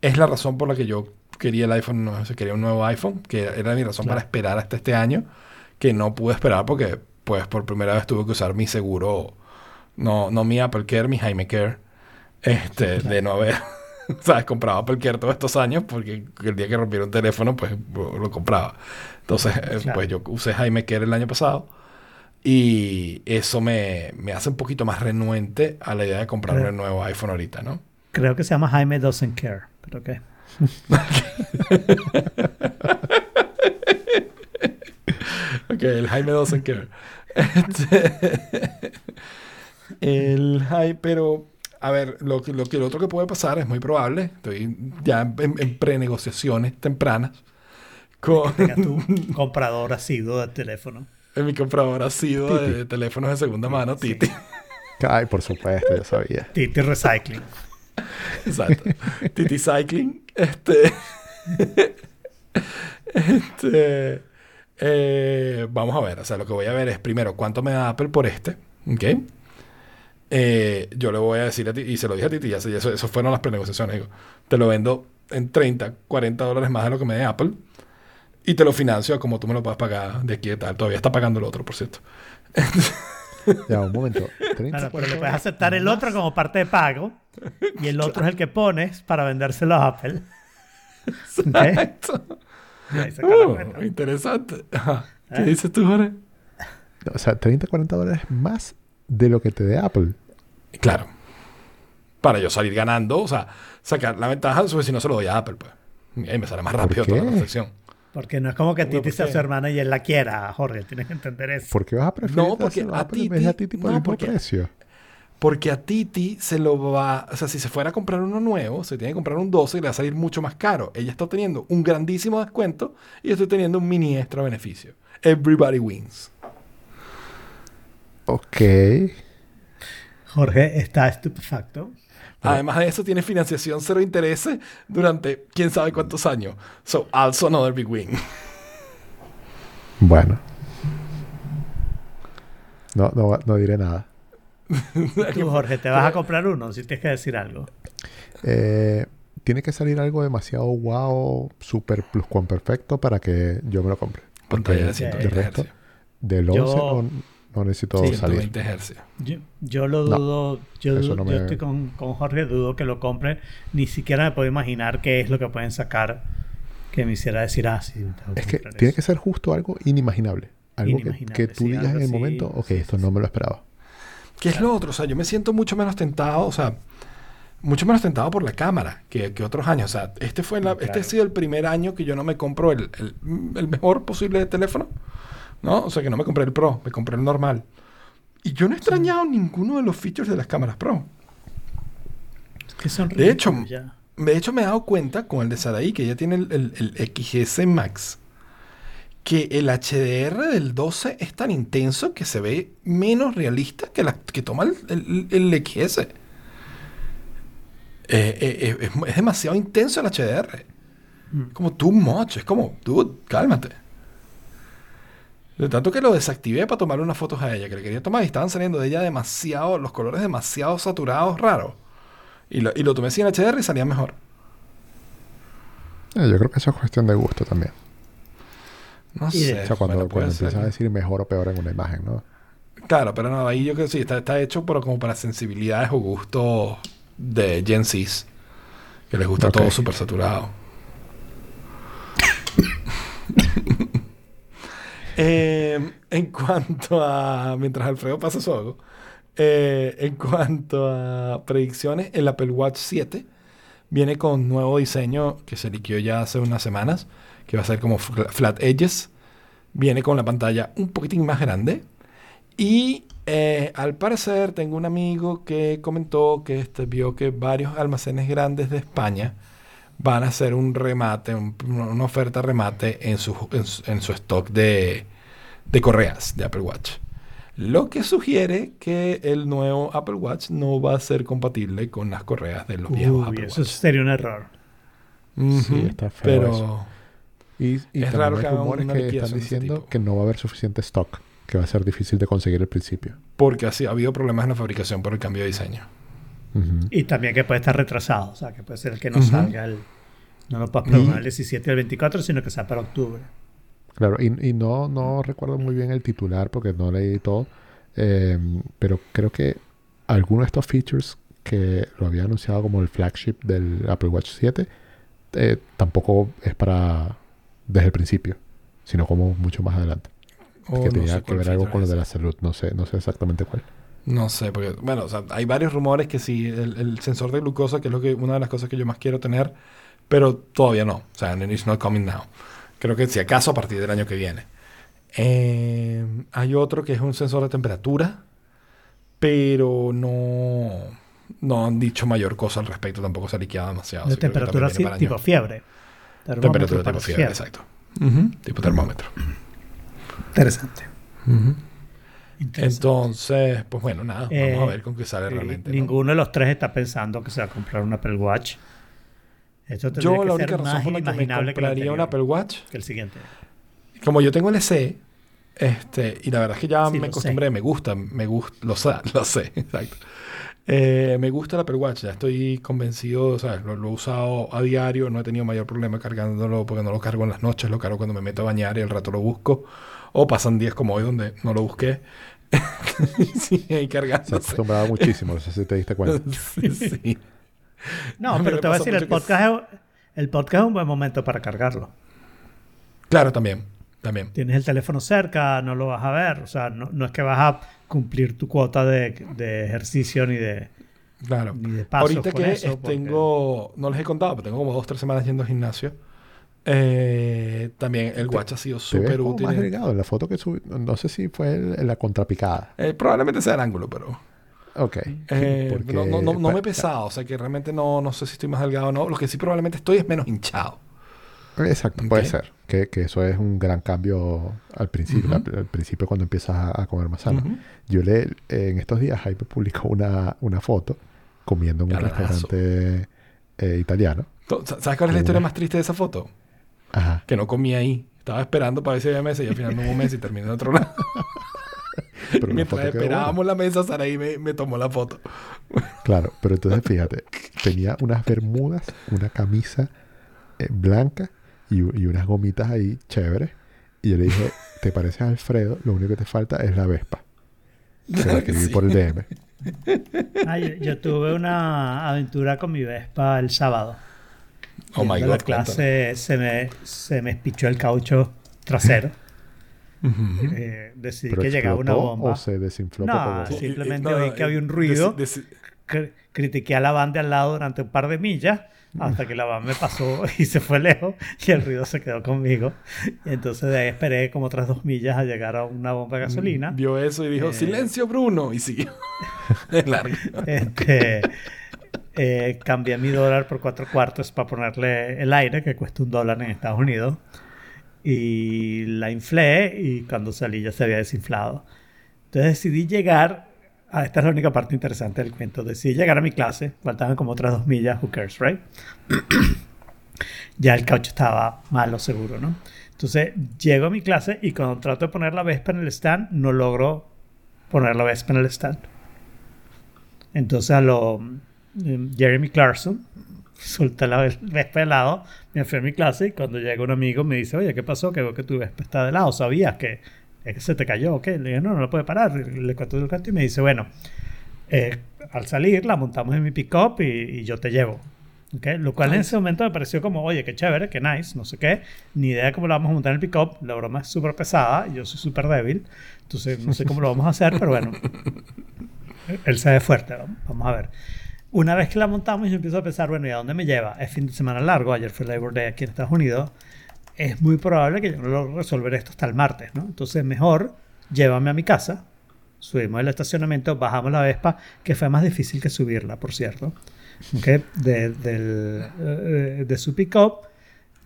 es la razón por la que yo quería el iPhone, no, sea, quería un nuevo iPhone, que era mi razón Claro. para esperar hasta este año, que no pude esperar porque, pues, por primera vez tuve que usar mi seguro, no, no mi Apple Care, mi Jaime Care, este, de no haber, ¿sabes? Compraba Apple Care todos estos años porque el día que rompiera un teléfono, pues, lo compraba. Entonces, eh, Claro. pues, yo usé Jaime Care el año pasado. Y eso me, me hace un poquito más renuente a la idea de comprarme Claro. el nuevo iPhone ahorita, ¿no? Creo que se llama Jaime Doesn't Care. Pero qué. Ok, el Jaime Doesn't Care. Este, el Jaime, pero, a ver, lo, que- lo, que, lo otro que puede pasar es muy probable. Estoy ya en, en prenegociaciones tempranas con Tenga tu comprador asiduo de teléfono. en mi comprador asiduo de, Titi. de teléfonos de segunda mano, Sí. Titi. Ay, por supuesto, ya sabía. Titi Recycling. Exacto. Titi Cycling. Este. este. eh, vamos a ver. O sea, lo que voy a ver es primero cuánto me da Apple por este. ¿Ok? Eh, yo le voy a decir a ti, y se lo dije a Titi, ya sé, eso, eso fueron las prenegociaciones. Digo, te lo vendo en 30, 40 dólares más de lo que me dé Apple. Y te lo financio a como tú me lo puedas pagar de aquí y tal. Todavía está pagando el otro, por cierto. Ya, un momento. 30, Claro, pero le 40 puedes aceptar el otro como parte de pago. Y el otro es el que pones para vendérselo a Apple. Exacto. La Uh, interesante. ¿Qué ¿Eh? dices tú, Jorge? O sea, 30, 40 dólares más de lo que te dé Apple. Claro. Para yo salir ganando, o sea, sacar la ventaja, pues, si no se lo doy a Apple, pues. Y ahí me sale más rápido toda la transacción. Porque no es como que Bueno, Titi ¿por sea su hermana y él la quiera, Jorge. Tienes que entender eso. ¿Por qué vas a preferir No, porque a Apple en vez de a Titi- Titi por no, el mismo porque- precio? Porque a Titi se lo va, o sea, si se fuera a comprar uno nuevo, se tiene que comprar un 12 y le va a salir mucho más caro. Ella está teniendo un grandísimo descuento y yo estoy teniendo un mini extra beneficio. Everybody wins. Ok. Jorge está estupefacto. Además de eso, tiene financiación cero intereses durante quién sabe cuántos años. So, also another big win. Bueno. No, no, no diré nada. Tú, Jorge, ¿te vas a comprar uno? Si tienes que decir algo. Eh, tiene que salir algo demasiado wow, super plus perfecto para que yo me lo compre. Pantalla de Porque 120 de resto, del 11 Yo- no, no necesito Sí, salir. 120 Hz. Yo, yo lo No, dudo, yo, eso dudo- no yo me- estoy con, con Jorge, dudo que lo compre. Ni siquiera me puedo imaginar qué es lo que pueden sacar que me hiciera decir, ah, sí, Es que tiene que ser justo algo inimaginable. Algo que- Inimaginable, que, tú sí, digas en el así, momento, ok, sí, esto sí, no sí. me lo esperaba. ¿Qué es lo otro? O sea, yo me siento mucho menos tentado, o sea, mucho menos tentado por la cámara que, que otros años. O sea, este fue la- este ha Claro. sido el primer año que yo no me compro el, el- el mejor posible teléfono. ¿No? O sea, que no me compré el Pro, me compré el normal. Y yo no he extrañado ninguno de los features de las cámaras Pro. Que son De hecho, ya. De hecho, me he dado cuenta con el de Saraí, que ya tiene el, el- el XS Max, que el HDR del 12 es tan intenso que se ve menos realista que la que toma el, el- XS. Eh, eh, eh, es, es demasiado intenso el HDR. Es como too much. Es como, dude, cálmate. De tanto que lo desactivé para tomar unas fotos a ella, que le quería tomar y estaban saliendo de ella demasiado, los colores demasiado saturados, raros. Y lo, y lo tomé sin HDR y salía mejor. Eh, yo creo que eso es cuestión de gusto también. No sé. O sea, cuando, bueno, cuando ser. empiezas a decir mejor o peor en una imagen, ¿no? Claro, pero no, ahí yo creo que sí, está, está hecho pero como para sensibilidades o gustos de Gen Zs. Que les gusta todo súper saturado. Eh, en cuanto a. Mientras Alfredo pasa su algo. eh, en cuanto a predicciones, el Apple Watch 7 viene con nuevo diseño que se liquidó ya hace unas semanas. Que va a ser como fl- flat edges. Viene con la pantalla un poquitín más grande. Y eh, al parecer tengo un amigo que comentó que este, vio que varios almacenes grandes de España van a hacer un remate, un- una oferta remate en su, en su, en su stock de, de correas de Apple Watch. Lo que sugiere que el nuevo Apple Watch no va a ser compatible con las correas de los viejos Uy, Apple eso Watch. sería un error. Sí, está feo pero eso. Y, y Es raro hay que rumores una que están diciendo que no va a haber suficiente stock, que va a ser difícil de conseguir al principio. porque así ha habido problemas en la fabricación por el cambio de diseño. Y también que puede estar retrasado. O sea, que puede ser el que no salga el. No lo puedes programar el 17 y el 24, sino que sea para octubre. Claro, y, y no, no recuerdo muy bien el titular porque no leí todo, eh, pero creo que alguno de estos features que lo había anunciado como el flagship del Apple Watch 7 eh, tampoco es para desde el principio, sino como mucho más adelante. Oh, que no tenía sé que ver algo con lo es de la salud, no sé, no sé exactamente cuál. No sé, porque, bueno, o sea, hay varios rumores que sí, el, el sensor de glucosa, que es lo que, una de las cosas que yo más quiero tener, pero todavía no. O sea, it's not coming now. Creo que si acaso a partir del año que viene. Eh, hay otro que es un sensor de temperatura, pero no, no han dicho mayor cosa al respecto, tampoco se ha liqueado demasiado. de temperatura tipo fiebre. Termómetro Temperatura tipo fiebre, exacto. Tipo termómetro. Interesante. Interesante. Entonces, pues bueno, nada, Eh, vamos a ver con qué sale Eh, realmente. ¿no? Ninguno de los tres está pensando que se va a comprar un Apple Watch. Esto Yo que la única razón por la que me inimaginable que, compraría un Apple Watch, que el siguiente. como yo tengo el SE, este, y la verdad es que ya Sí, me acostumbré, me gusta, me gusta, lo sé, lo sé, exacto. Eh, me gusta el Apple Watch, ya estoy convencido, o sea, lo, lo he usado a diario, no he tenido mayor problema cargándolo porque no lo cargo en las noches, lo cargo cuando me meto a bañar y al rato lo busco. O pasan días como hoy donde no lo busqué. sí, ahí Se ha cargándose. acostumbrado muchísimo, no sé si te diste cuenta. sí, sí. No, pero te voy a decir, el que- podcast, es, el podcast es un buen momento para cargarlo. Claro, también, también. Tienes el teléfono cerca, no lo vas a ver. O sea, no, no es que vas a cumplir tu cuota de, de ejercicio ni de... Claro. Ni de paso Ahorita que porque- tengo, no les he contado, pero tengo como dos, tres semanas yendo al gimnasio. Eh, también el watch ha sido súper útil. más delgado en la foto que subí. No sé si fue la contrapicada. Eh, probablemente sea el ángulo, pero Ok. eh, Porque no, no, no, no me he pesado. O sea que realmente no, no sé si estoy más delgado o no. Lo que sí probablemente estoy es menos hinchado. Exacto, puede Ok. ser. Que, que eso es un gran cambio al principio, Ujú. al, al principio cuando empiezas a, a comer más sano. Ujú. Yo le, en estos días Jaime publicó una, una foto comiendo en un restaurante eh, italiano. ¿Sabes cuál es la historia más triste de esa foto? Ajá. Que no comí ahí. Estaba esperando para ver si había mesa y al final no hubo mesa y terminé en otro lado. Pero Mientras esperábamos la mesa, Saraí me, me tomó la foto. Claro, pero entonces fíjate, tenía unas bermudas, una camisa eh, blanca y, unas gomitas ahí chéveres. Y yo le dije, ¿te pareces a Alfredo? Lo único que te falta es la Vespa. Se la escribí Sí. por el DM. Ah, yo, yo tuve una aventura con mi Vespa el sábado. Oh my god. la clase se me, se me espichó el caucho trasero. cuéntame. Ujú. Eh, decidí ¿Pero que llegaba una bomba. o se desinfló No, simplemente Eh, oí que había un ruido. deci- Cr- critiqué a la van de al lado durante un par de millas hasta que la van me pasó y se fue lejos y el ruido se quedó conmigo. Y entonces de ahí esperé como otras dos millas a llegar a una bomba de gasolina. Vio eso y dijo, Eh, silencio Bruno, y siguió. Es largo. Este, eh, cambié mi dólar por cuatro cuartos para ponerle el aire, que cuesta un dólar en Estados Unidos. Y la inflé y cuando salí ya se había desinflado. Entonces decidí llegar, a esta es la única parte interesante del cuento, decidí llegar a mi clase, faltaban como otras dos millas, who cares, right? Ya el caucho estaba malo, seguro, ¿no? Entonces llego a mi clase y cuando trato de poner la Vespa en el stand, no logro poner la Vespa en el stand. Entonces a lo Jeremy Clarkson suelta la Vespa de lado, me fui a mi clase y cuando llega un amigo me dice, oye, ¿qué pasó? Que veo que tu Vespa está de lado, ¿sabías que, es que se te cayó? ¿ok? Le digo, no, no lo puede parar. Le cuento el canto y me dice, bueno, eh, al salir la montamos en mi pick-up y, y yo te llevo. ¿ok? Lo cual en ese momento me pareció como, oye, qué chévere, qué nice, no sé qué. Ni idea de cómo lo vamos a montar en el pick-up. La broma es súper pesada, yo soy súper débil. Entonces no sé cómo lo vamos a hacer, pero bueno. Él se ve fuerte, vamos a ver. Una vez que la montamos, yo empiezo a pensar, bueno, ¿y a dónde me lleva? Es fin de semana largo, ayer fue Labor Day aquí en Estados Unidos. Es muy probable que yo no lo resolveré esto hasta el martes, ¿no? Entonces, mejor llévame a mi casa, subimos el estacionamiento, bajamos la Vespa, que fue más difícil que subirla, por cierto, ¿okay? de, del, eh, de su pick-up.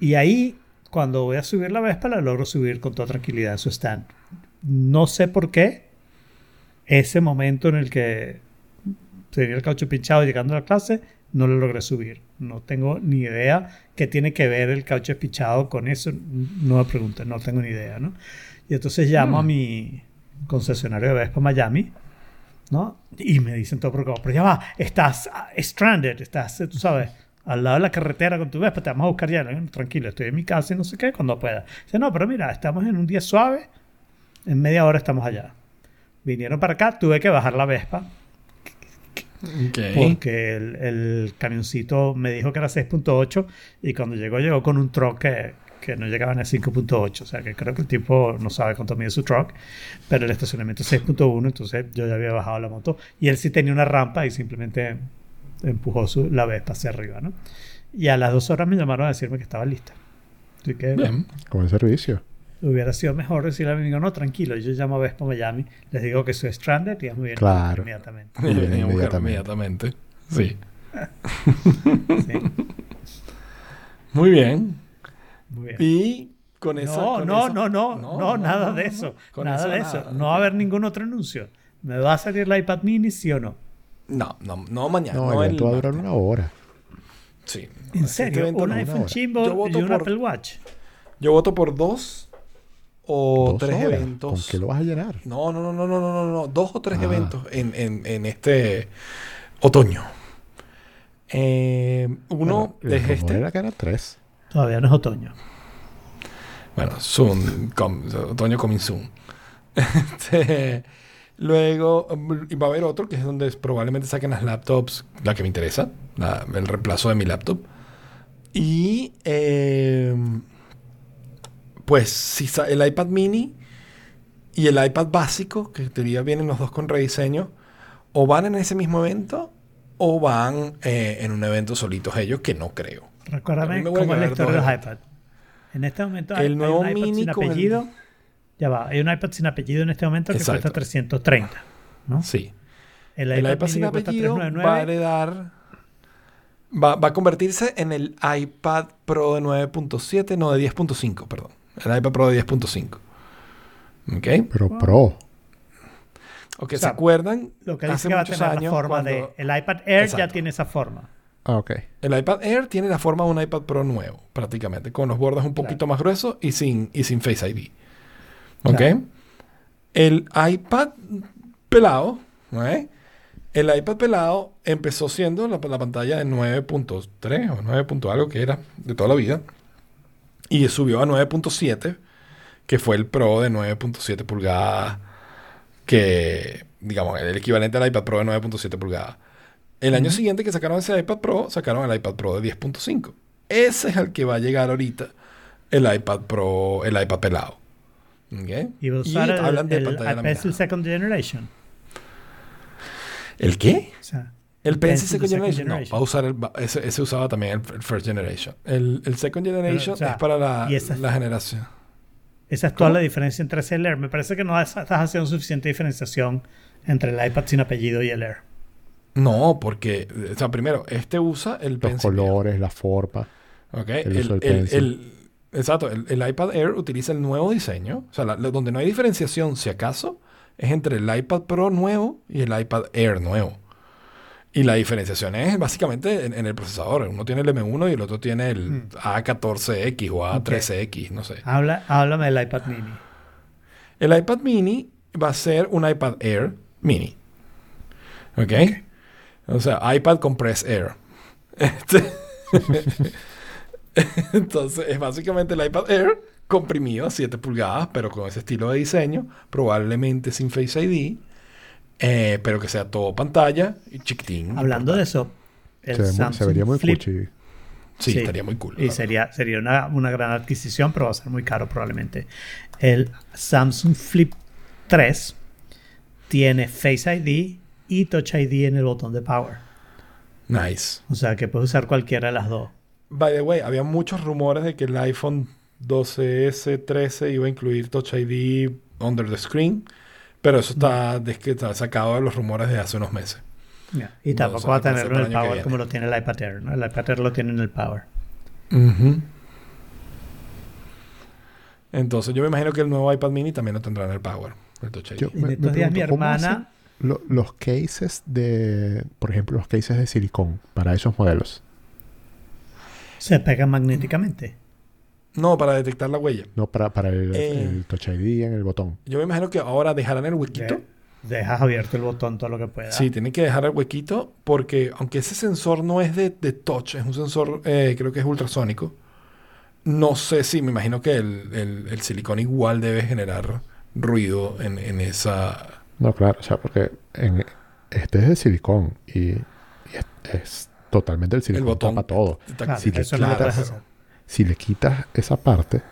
Y ahí, cuando voy a subir la Vespa, la logro subir con toda tranquilidad a su stand. No sé por qué, ese momento en el que tenía el caucho pinchado llegando a la clase, no lo logré subir. No tengo ni idea qué tiene que ver el caucho pinchado con eso. No me pregunten, no tengo ni idea, ¿no? Y entonces llamo a mi concesionario de Vespa Miami, ¿no? Y me dicen todo preocupado, pero ya va, estás ah, stranded, estás, tú sabes, al lado de la carretera con tu Vespa, te vamos a buscar ya. ¿no? Tranquilo, estoy en mi casa y no sé qué, cuando pueda. Dice, no, pero mira, estamos en un día suave, en media hora estamos allá. Vinieron para acá, tuve que bajar la Vespa. Porque el, el, camioncito me dijo que era 6.8 y cuando llegó, llegó con un truck que, que no llegaba a 5.8. O sea que creo que el tipo no sabe cuánto mide su truck, pero el estacionamiento es 6.1, entonces yo ya había bajado la moto y él sí tenía una rampa y simplemente empujó su, la Vespa hacia arriba, ¿no? Y a las dos horas me llamaron a decirme que estaba lista. Así que, Bien, con el servicio hubiera sido mejor decirle a mi amigo, no, tranquilo, yo llamo a Vespa Miami, les digo que soy stranded y es muy bien claro. inmediatamente. Y venía a buscar inmediatamente. Sí. Sí. Muy bien. Muy bien. Y con esa. No, con no, no, no, no, nada no, de no. eso. Nada eso de eso. nada. No va a haber ningún otro anuncio. ¿Me va a salir la iPad mini, sí o no? No, no, no mañana. No, No, el evento va a durar una hora. Sí. ¿En serio? ¿Un iPhone hora. chimbo Yo voto y un por- Apple Watch? Yo voto por dos o Dos tres horas. eventos. ¿Con qué lo vas a llenar? No, no, no, no, no, no, no, no. Dos o tres Ah. eventos en, en, en este otoño. Eh, uno Bueno, es este. era que eran tres. Todavía no es otoño. Bueno, soon, com- otoño coming soon. Este, luego y va a haber otro que es donde probablemente saquen las laptops, la que me interesa, la- el reemplazo de mi laptop. Y eh, pues si el iPad mini y el iPad básico, que en teoría vienen los dos con rediseño, o van en ese mismo evento o van eh, en un evento solitos ellos, que no creo. Recuérdame cómo es la historia de los haber dos iPad. En este momento hay, El hay nuevo un iPad mini sin el- apellido. Ya va, hay un iPad sin apellido en este momento que Exacto. cuesta 330. ¿no? Sí. El El iPad, iPad sin apellido 399. va a heredar. Va, va a convertirse en el iPad Pro de 9.7, no de 10.5, perdón. El iPad Pro de 10.5. ¿Ok? Pero pro. Ok, sea, ¿se acuerdan? Lo que dice Hace que va a muchos tener la años forma cuando- de... El iPad Air ya tiene esa forma. Ah, ok. El iPad Air tiene la forma de un iPad Pro nuevo, prácticamente, con los bordes un poquito más gruesos y sin, y sin Face ID. ¿Ok? Claro. El iPad pelado, ¿ok? El iPad pelado empezó siendo la, la pantalla de 9.3 o 9. punto algo que era de toda la vida. Y subió a 9.7, que fue el Pro de 9.7 pulgadas, que, digamos, el equivalente al iPad Pro de 9.7 pulgadas. El año siguiente que sacaron ese iPad Pro, sacaron el iPad Pro de 10.5. Ese es el que va a llegar ahorita, el iPad Pro, el iPad pelado. ¿Ok? Y usar el, hablan de el pantalla laminada. Second Generation. ¿El qué? O sea, El Pencil Pencil Second Generation. No, va a usar el, ese, ese usaba también el, el First Generation. El, el Second Generation o sea, es para la, y esa- la generación. Esa es toda ¿Cómo? la diferencia entre ese y el Air. Me parece que no estás haciendo suficiente diferenciación entre el iPad sin apellido y el Air. No, porque, o sea, primero, este usa el Los Pencil. colores, la forma. ¿ok? el El, uso del el- Pencil. el- exacto, el, el iPad Air utiliza el nuevo diseño. O sea, la- la- donde no hay diferenciación, si acaso, es entre el iPad Pro nuevo y el iPad Air nuevo. Y la diferenciación es básicamente en, en el procesador. Uno tiene el M1 y el otro tiene el Mm. A14X o A13X, no sé. Habla, háblame del iPad mini. El iPad mini va a ser un iPad Air mini. ¿Ok? O sea, iPad con Press Air. Este- Entonces, es básicamente el iPad Air comprimido a 7 pulgadas, pero con ese estilo de diseño, probablemente sin Face ID, eh, pero que sea todo pantalla y chiquitín. Hablando de eso, el Se, muy- se Samsung vería muy Flip cuchi. Sí, Sí. estaría muy cool. Y sería, sería una, una gran adquisición, pero va a ser muy caro probablemente. El Samsung Flip 3 tiene Face ID y Touch ID en el botón de Power. Nice. O sea que puedes usar cualquiera de las dos. By the way, había muchos rumores de que el iPhone 12S, 13 iba a incluir Touch ID under the screen, pero eso está, des- que está sacado de los rumores de hace unos meses. Y No, tampoco va a tenerlo en el Power como lo tiene el iPad Air. ¿no? El iPad Air lo tiene en el Power. Entonces yo me imagino que el nuevo iPad mini también lo tendrá en el Power, el Touch ID. Yo me- días mi pregunto, ¿cómo hermana- lo- los cases de, por ejemplo, los cases de silicón para esos modelos. Se pegan magnéticamente. No, para detectar la huella. No para, para el, Eh. el Touch ID en el botón. Yo me imagino que ahora dejarán el huequito. De- dejas abierto el botón todo lo que puedas. Sí, tienen que dejar el huequito porque aunque ese sensor no es de, de touch, es un sensor, eh, creo que es ultrasónico. No sé si, me imagino que el, el, el silicón igual debe generar ruido en, en esa... No, claro, o sea, porque en, este es de silicón y, y es, es totalmente el silicón botón. tapa todo. Claro, Si le quitas- hacer. Si le quitas esa parte,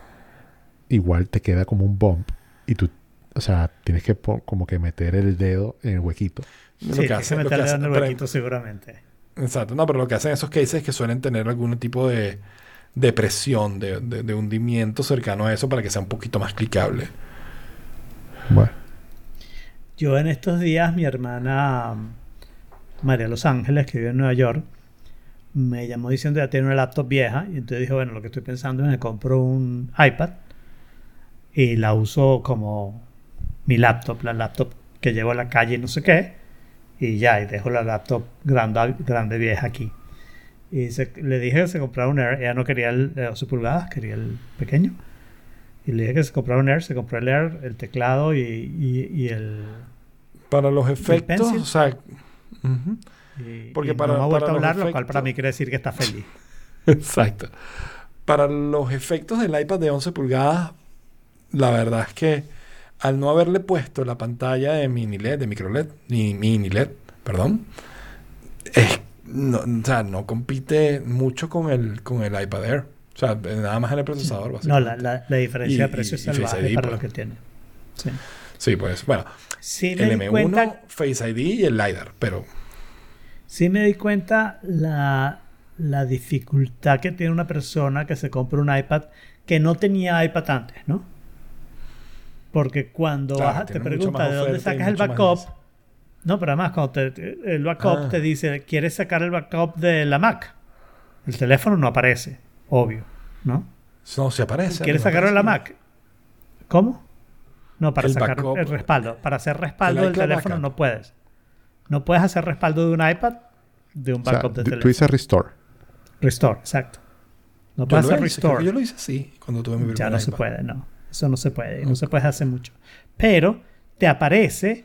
igual te queda como un bump y tú, o sea, tienes que como que meter el dedo en el huequito. Lo Sí, que que lo que meterle hace- en el pero- huequito seguramente. Exacto, no, pero lo que hacen esos cases es que suelen tener algún tipo de, de presión, de, de- de hundimiento cercano a eso para que sea un poquito más clicable. Bueno, Yo en estos días, mi hermana mm, María Los Ángeles, que vive en Nueva York, me llamó diciendo que ya tiene una laptop vieja. Y entonces dijo, bueno, lo que estoy pensando es me compro un iPad y la uso como mi laptop, la laptop que llevo a la calle y no sé qué. Y ya, y dejo la laptop grande, grande vieja aquí. Y se- le dije que se comprara un Air. Ella no quería el de 12 pulgadas, quería el pequeño. Y le dije que se comprara un Air. Se compró el Air, el teclado y, y- y el... Para los efectos, o sea... y- Porque y para- no me ha vuelto para a hablar, lo cual para mí quiere decir que está feliz. Exacto. Para los efectos del iPad de 11 pulgadas, la verdad es que al no haberle puesto la pantalla de mini LED, de micro LED, ni mini LED, perdón, es- no, o sea, no compite mucho con el, con el iPad Air. O sea, nada más en el procesador, No, básicamente. la, la- la diferencia Y- de precio y- es salvaje ID, para pues. lo que tiene. Sí. Sí, pues, bueno, Sí el di M1, cuenta, Face ID y el LiDAR, pero sí me di cuenta la, la dificultad que tiene una persona que se compra un iPad que no tenía iPad antes, ¿no? Porque cuando Claro, te pregunta de dónde sacas el más backup, no, pero además cuando te- te- el backup Ah. te dice, ¿quieres sacar el backup de la Mac? El teléfono no aparece, obvio, ¿no? no se aparece. ¿Quieres sacarlo de la. Mac? ¿Cómo? No, para El sacar backup. el respaldo. Para hacer respaldo El del teléfono backup. no puedes. No puedes hacer respaldo de un iPad de un o sea, backup de teléfono. tú dices restore. Restore, exacto. No puedes hacer hice, restore. yo lo hice así cuando tuve mi primer Ya no se puede, no. Eso no se puede. No se puede hacer mucho. Pero te aparece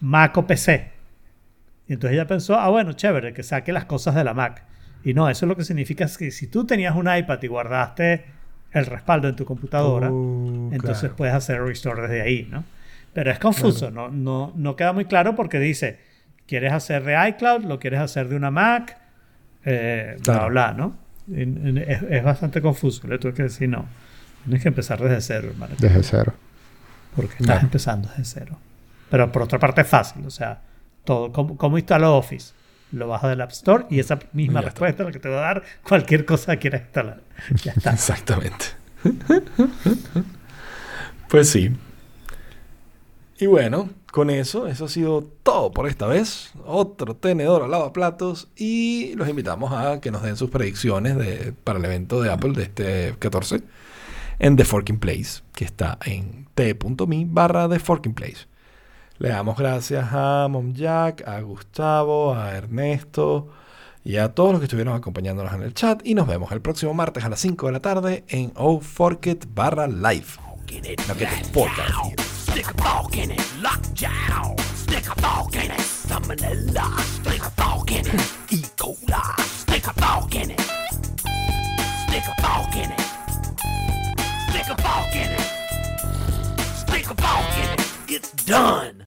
Mac o PC. Y entonces ella pensó, ah, bueno, chévere, que saque las cosas de la Mac. Y no, eso lo que significa es que si tú tenías un iPad y guardaste el respaldo en tu computadora, Oh, entonces claro. puedes hacer restore desde ahí, ¿no? Pero es confuso, no, no, no queda muy claro porque dice, ¿quieres hacer de iCloud? ¿Lo quieres hacer de una Mac? Eh, Claro. Bla, bla, ¿no? En- Es, es bastante confuso. Le tuve que decir, no, tienes que empezar desde cero, hermano. Desde cero. Porque estás empezando desde cero. Pero por otra parte es fácil, o sea, todo, ¿cómo, cómo instalo Office? Lo bajo del App Store y esa misma Ya respuesta es la que te va a dar cualquier cosa que quieras instalar. Ya está. Exactamente. pues sí. Y bueno, con eso, eso ha sido todo por esta vez. Otro tenedor al lavaplatos y los invitamos a que nos den sus predicciones de, para el evento de Apple de este 14 en The Forking Place, que está en t.me barra The Forking Place. Le damos gracias a Mom Jack, a Gustavo, a Ernesto y a todos los que estuvieron acompañándonos en el chat. Y nos vemos el próximo martes a las 5 de la tarde en Oh Forget barra live. que te importa. Stick a fork in it. Lockjaw. Stick a fork in it. Salmonella. Stick a fork in it. E. coli. Stick a fork in it. Stick a fork in it. Stick a fork in it. Stick a fork in it. It's done.